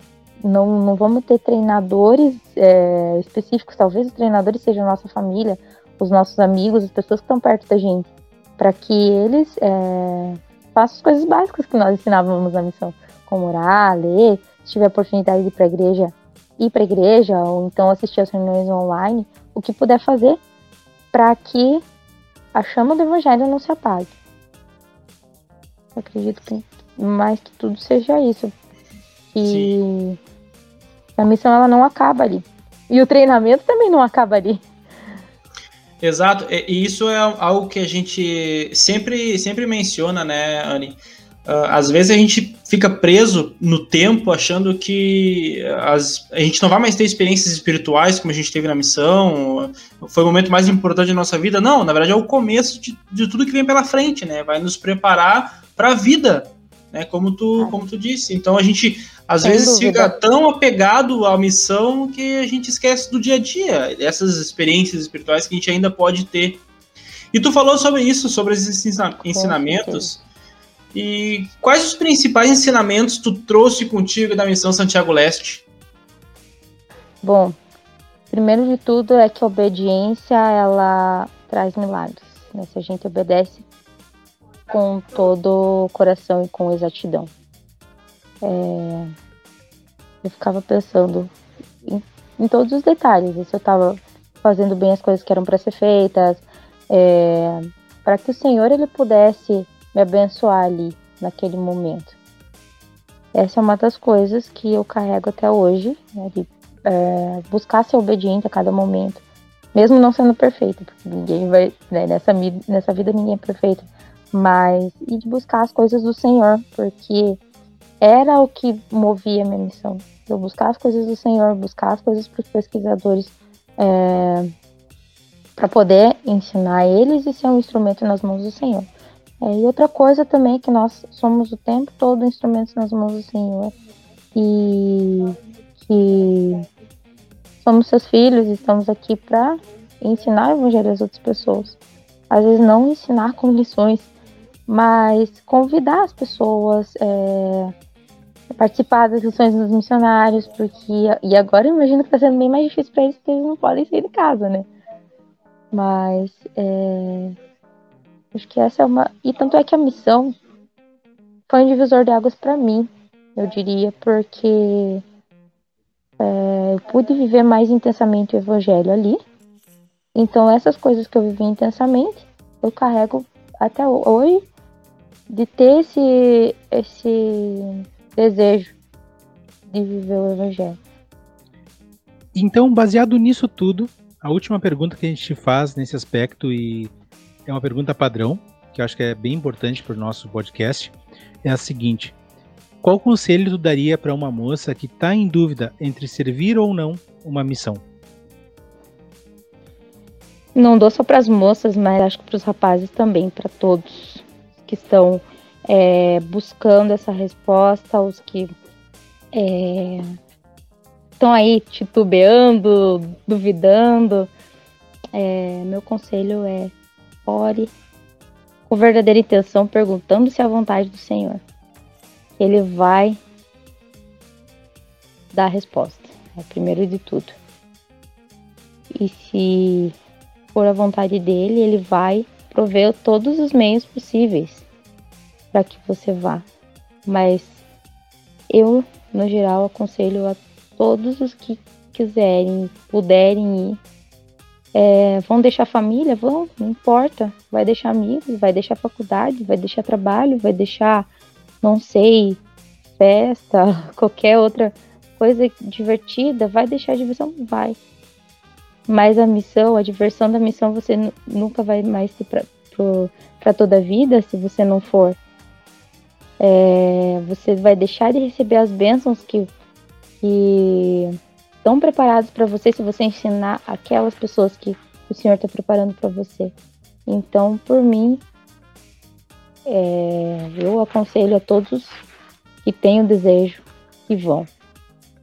[SPEAKER 3] não, não vamos ter treinadores é, específicos, talvez os treinadores sejam a nossa família, os nossos amigos, as pessoas que estão perto da gente para que eles é, façam as coisas básicas que nós ensinávamos na missão, como orar, ler, se tiver oportunidade de ir para a igreja, ir para a igreja, ou então assistir as reuniões online, o que puder fazer para que a chama do evangelho não se apague. Eu acredito que mais que tudo seja isso. E a missão ela não acaba ali. E o treinamento também não acaba ali.
[SPEAKER 2] Exato, e isso é algo que a gente sempre, sempre menciona, né, Anne? Uh, às vezes a gente fica preso no tempo achando que as, a gente não vai mais ter experiências espirituais como a gente teve na missão, foi o momento mais importante da nossa vida. Não, na verdade é o começo de, de tudo que vem pela frente, né? Vai nos preparar para a vida, né? Como tu, como tu disse. Então a gente às Sem vezes dúvida. fica tão apegado à missão que a gente esquece do dia a dia, dessas experiências espirituais que a gente ainda pode ter. E tu falou sobre isso, sobre esses ensinamentos. E quais os principais ensinamentos tu trouxe contigo da missão Santiago Leste?
[SPEAKER 3] Bom, primeiro de tudo é que a obediência ela traz milagres. Né? Se a gente obedece com todo o coração e com exatidão. É, eu ficava pensando em, em, todos os detalhes, se eu estava fazendo bem as coisas que eram para ser feitas, é, para que o Senhor ele pudesse me abençoar ali naquele momento. Essa é uma das coisas que eu carrego até hoje, né, de é, buscar ser obediente a cada momento, mesmo não sendo perfeito, porque ninguém vai, né, nessa, nessa vida ninguém é perfeito, mas e de buscar as coisas do Senhor, porque era o que movia a minha missão. Eu buscar as coisas do Senhor, buscar as coisas para os pesquisadores, é, para poder ensinar eles e ser um instrumento nas mãos do Senhor. É, e outra coisa também é que nós somos o tempo todo instrumentos nas mãos do Senhor e que somos seus filhos estamos aqui para ensinar o evangelho às outras pessoas. Às vezes não ensinar com lições, mas convidar as pessoas, é, participar das lições dos missionários, porque. E agora eu imagino que está sendo bem mais difícil para eles, porque eles não podem sair de casa, né? Mas. É, acho que essa é uma. E tanto é que a missão foi um divisor de águas para mim, eu diria, porque. É, eu pude viver mais intensamente o evangelho ali. Então, essas coisas que eu vivi intensamente, eu carrego até hoje de ter esse, esse desejo de viver o evangelho.
[SPEAKER 1] Então, baseado nisso tudo, a última pergunta que a gente faz nesse aspecto, e é uma pergunta padrão, que eu acho que é bem importante para o nosso podcast, é a seguinte: qual conselho tu daria para uma moça que está em dúvida entre servir ou não uma missão?
[SPEAKER 3] Não dou só para as moças, mas acho que para os rapazes também, para todos que estão é, buscando essa resposta, os que é, estão aí titubeando, duvidando. É, meu conselho é ore com verdadeira intenção, perguntando se é a vontade do Senhor. Ele vai dar a resposta, é primeiro de tudo. E se for a vontade dele, ele vai prover todos os meios possíveis para que você vá. Mas eu, no geral, aconselho a todos os que quiserem, puderem ir, é, vão deixar família? Vão, não importa. Vai deixar amigos, vai deixar faculdade, vai deixar trabalho, vai deixar, não sei, festa, qualquer outra coisa divertida. Vai deixar diversão? Vai. Mas a missão, a diversão da missão, você nunca vai mais ter para toda a vida se você não for. É, você vai deixar de receber as bênçãos que, que estão preparados para você se você ensinar aquelas pessoas que o Senhor está preparando para você. Então, por mim, é, eu aconselho a todos que têm o desejo que vão.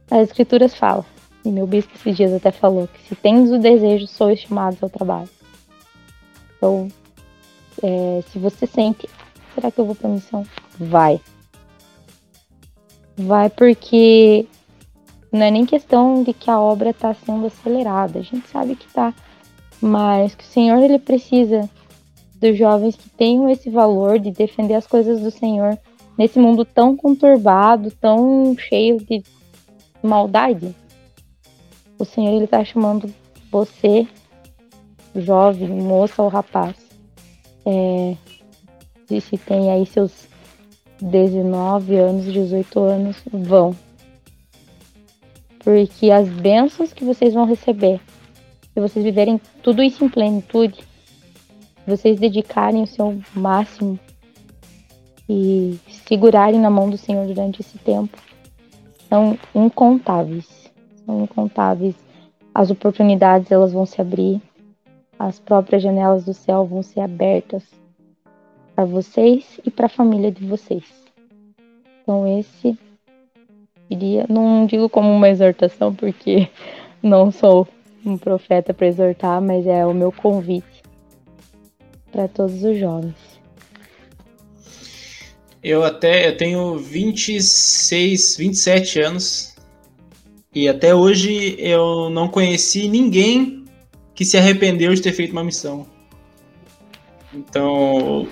[SPEAKER 3] As Escrituras falam, e meu bispo esses dias até falou, que se tens o desejo, sois chamados ao trabalho. Então, é, se você sente, será que eu vou para missão? Vai. Vai porque não é nem questão de que a obra está sendo acelerada, a gente sabe que está, mas que o Senhor ele precisa dos jovens que tenham esse valor de defender as coisas do Senhor nesse mundo tão conturbado, tão cheio de maldade. O Senhor ele está chamando você, jovem, moça ou rapaz, é, se tem aí seus 19 anos, 18 anos, vão porque as bênçãos que vocês vão receber, se vocês viverem tudo isso em plenitude, vocês dedicarem o seu máximo e segurarem na mão do Senhor durante esse tempo, são incontáveis. São incontáveis. As oportunidades elas vão se abrir, as próprias janelas do céu vão ser abertas para vocês e para a família de vocês. Então esse queria, não digo como uma exortação, porque não sou um profeta para exortar, mas é o meu convite para todos os jovens.
[SPEAKER 2] Eu até eu tenho 26, 27 anos e até hoje eu não conheci ninguém que se arrependeu de ter feito uma missão. Então,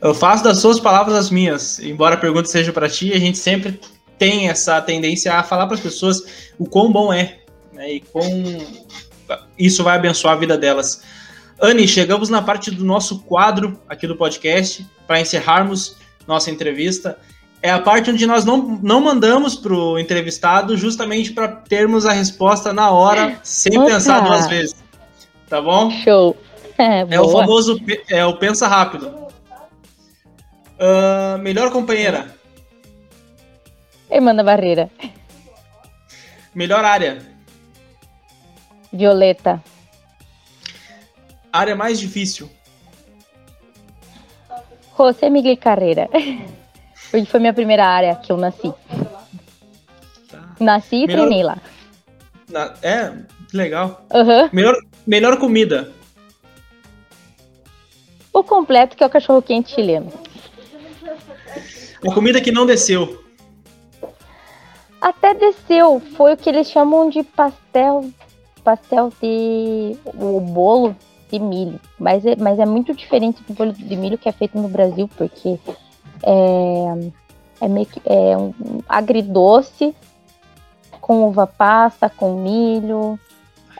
[SPEAKER 2] eu faço das suas palavras as minhas. Embora a pergunta seja para ti, a gente sempre tem essa tendência a falar para as pessoas o quão bom é né, e quão isso vai abençoar a vida delas. Anne, chegamos na parte do nosso quadro aqui do podcast para encerrarmos nossa entrevista. É a parte onde nós não, não mandamos para o entrevistado justamente para termos a resposta na hora, sem Opa. pensar duas vezes. Tá bom?
[SPEAKER 3] Show.
[SPEAKER 2] É, é o famoso é o pensa rápido. Uh, melhor companheira.
[SPEAKER 3] Irmã Barreira.
[SPEAKER 2] Melhor área.
[SPEAKER 3] Violeta.
[SPEAKER 2] Área mais difícil.
[SPEAKER 3] José Miguel Carreira. Porque foi minha primeira área que eu nasci. Tá. Nasci e melhor... treinei lá.
[SPEAKER 2] Na... É, legal.
[SPEAKER 3] Uhum.
[SPEAKER 2] Melhor, melhor comida.
[SPEAKER 3] O completo, que é o cachorro quente chileno.
[SPEAKER 2] A comida que não desceu.
[SPEAKER 3] Até desceu. Foi o que eles chamam de pastel. Pastel de. O bolo de milho. Mas é, mas é muito diferente do bolo de milho que é feito no Brasil, porque é, é meio que é um agridoce com uva passa, com milho.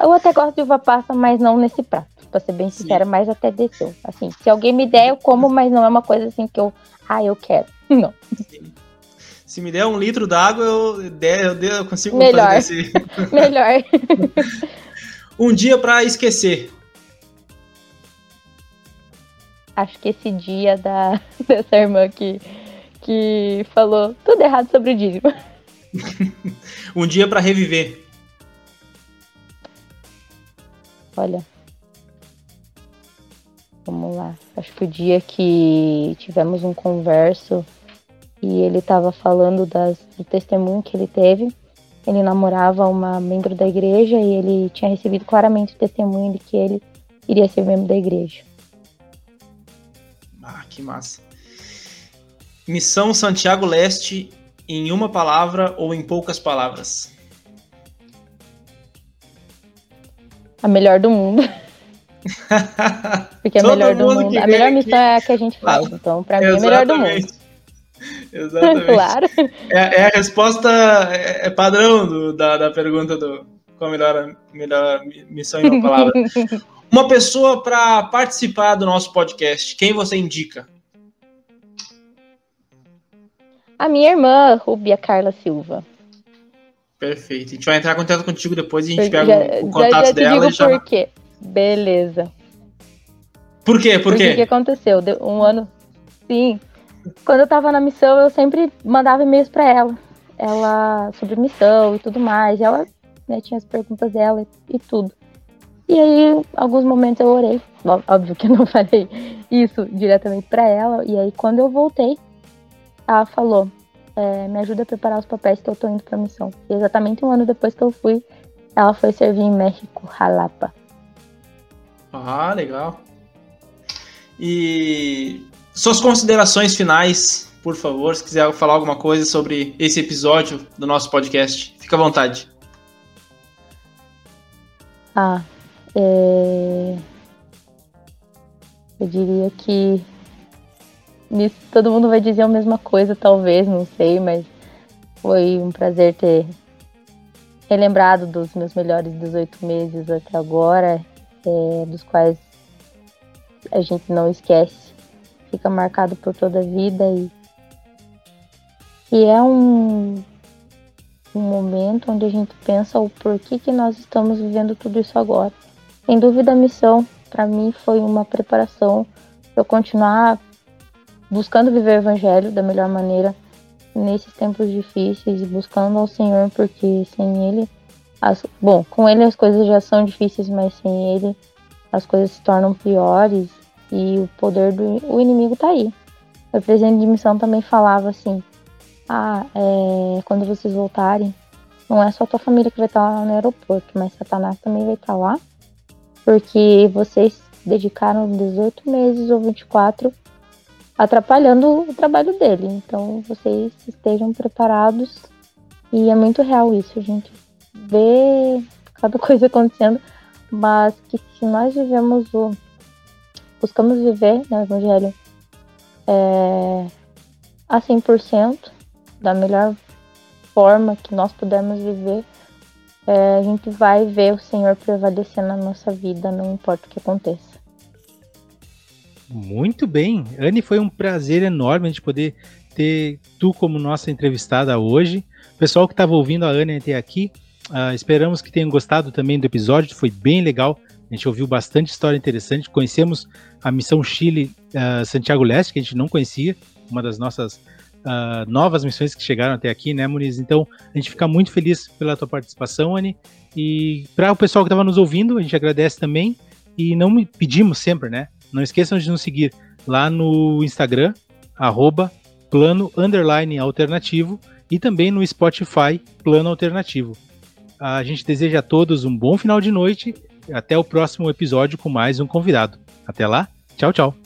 [SPEAKER 3] Eu até gosto de uva passa, mas não nesse prato. Pra ser bem sincera, mas até desceu. Assim, se alguém me der, eu como, mas não é uma coisa assim que eu. Ah, eu quero. Não.
[SPEAKER 2] Sim. Se me der um litro d'água, eu, eu, eu consigo
[SPEAKER 3] Melhor. fazer esse... Melhor.
[SPEAKER 2] um dia para esquecer.
[SPEAKER 3] Acho que esse dia da, dessa irmã que, que falou tudo errado sobre o dízimo.
[SPEAKER 2] um dia para reviver.
[SPEAKER 3] Olha. Vamos lá. Acho que o dia que tivemos um converso e ele estava falando das, do testemunho que ele teve. Ele namorava uma membro da igreja e ele tinha recebido claramente o testemunho de que ele iria ser membro da igreja.
[SPEAKER 2] Ah, que massa. Missão Santiago Leste em uma palavra ou em poucas palavras?
[SPEAKER 3] A melhor do mundo. Porque a melhor do mundo. A melhor missão é a que a gente faz. Então, para mim, é a melhor do mundo.
[SPEAKER 2] Exatamente. claro. É, é, a resposta é, é padrão do, da, da pergunta do qual a melhor, melhor missão em uma palavra. uma pessoa para participar do nosso podcast, quem você indica?
[SPEAKER 3] A minha irmã, Rubia Carla Silva.
[SPEAKER 2] Perfeito. A gente vai entrar em contato contigo depois e a gente pega já, o, contato já, já dela. Digo
[SPEAKER 3] e já... por quê. Beleza.
[SPEAKER 2] Por quê? Por quê?
[SPEAKER 3] O que aconteceu? Deu um ano. Sim. Quando eu tava na missão, eu sempre mandava e-mails para ela. Ela sobre missão e tudo mais. Ela né, tinha as perguntas dela e, e tudo. E aí, alguns momentos eu orei. Óbvio que eu não falei isso diretamente para ela. E aí, quando eu voltei, ela falou: é, Me ajuda a preparar os papéis que eu tô indo pra missão. E exatamente um ano depois que eu fui, ela foi servir em México, Jalapa.
[SPEAKER 2] Ah, legal. E suas considerações finais, por favor, se quiser falar alguma coisa sobre esse episódio do nosso podcast, fica à vontade.
[SPEAKER 3] Ah, é... eu diria que nisso todo mundo vai dizer a mesma coisa, talvez, não sei, mas foi um prazer ter relembrado dos meus melhores 18 meses até agora é, dos quais a gente não esquece, fica marcado por toda a vida e, e é um, um momento onde a gente pensa o porquê que nós estamos vivendo tudo isso agora. Sem dúvida, a missão para mim foi uma preparação para eu continuar buscando viver o evangelho da melhor maneira nesses tempos difíceis e buscando ao Senhor, porque sem Ele as, bom, com ele as coisas já são difíceis, mas sem ele as coisas se tornam piores e o poder do o inimigo tá aí. O presidente de missão também falava assim: ah, é, quando vocês voltarem, não é só tua família que vai estar lá no aeroporto, mas Satanás também vai estar lá, porque vocês dedicaram 18 meses ou 24 atrapalhando o trabalho dele. Então vocês estejam preparados e é muito real isso, gente ver cada coisa acontecendo, mas que se nós vivemos o. buscamos viver no Evangelho é, a 100%, da melhor forma que nós pudermos viver, é, a gente vai ver o Senhor prevalecer na nossa vida, não importa o que aconteça.
[SPEAKER 1] Muito bem. Anne, foi um prazer enorme de poder ter tu como nossa entrevistada hoje. Pessoal que estava ouvindo a Anne até aqui, Uh, esperamos que tenham gostado também do episódio, foi bem legal. A gente ouviu bastante história interessante. Conhecemos a missão Chile uh, Santiago Leste, que a gente não conhecia, uma das nossas uh, novas missões que chegaram até aqui, né, Muniz? Então, a gente fica muito feliz pela tua participação, Anne. E para o pessoal que estava nos ouvindo, a gente agradece também. E não pedimos sempre, né? Não esqueçam de nos seguir lá no Instagram, arroba plano underline alternativo, e também no Spotify, plano alternativo. A gente deseja a todos um bom final de noite. Até o próximo episódio com mais um convidado. Até lá, tchau, tchau.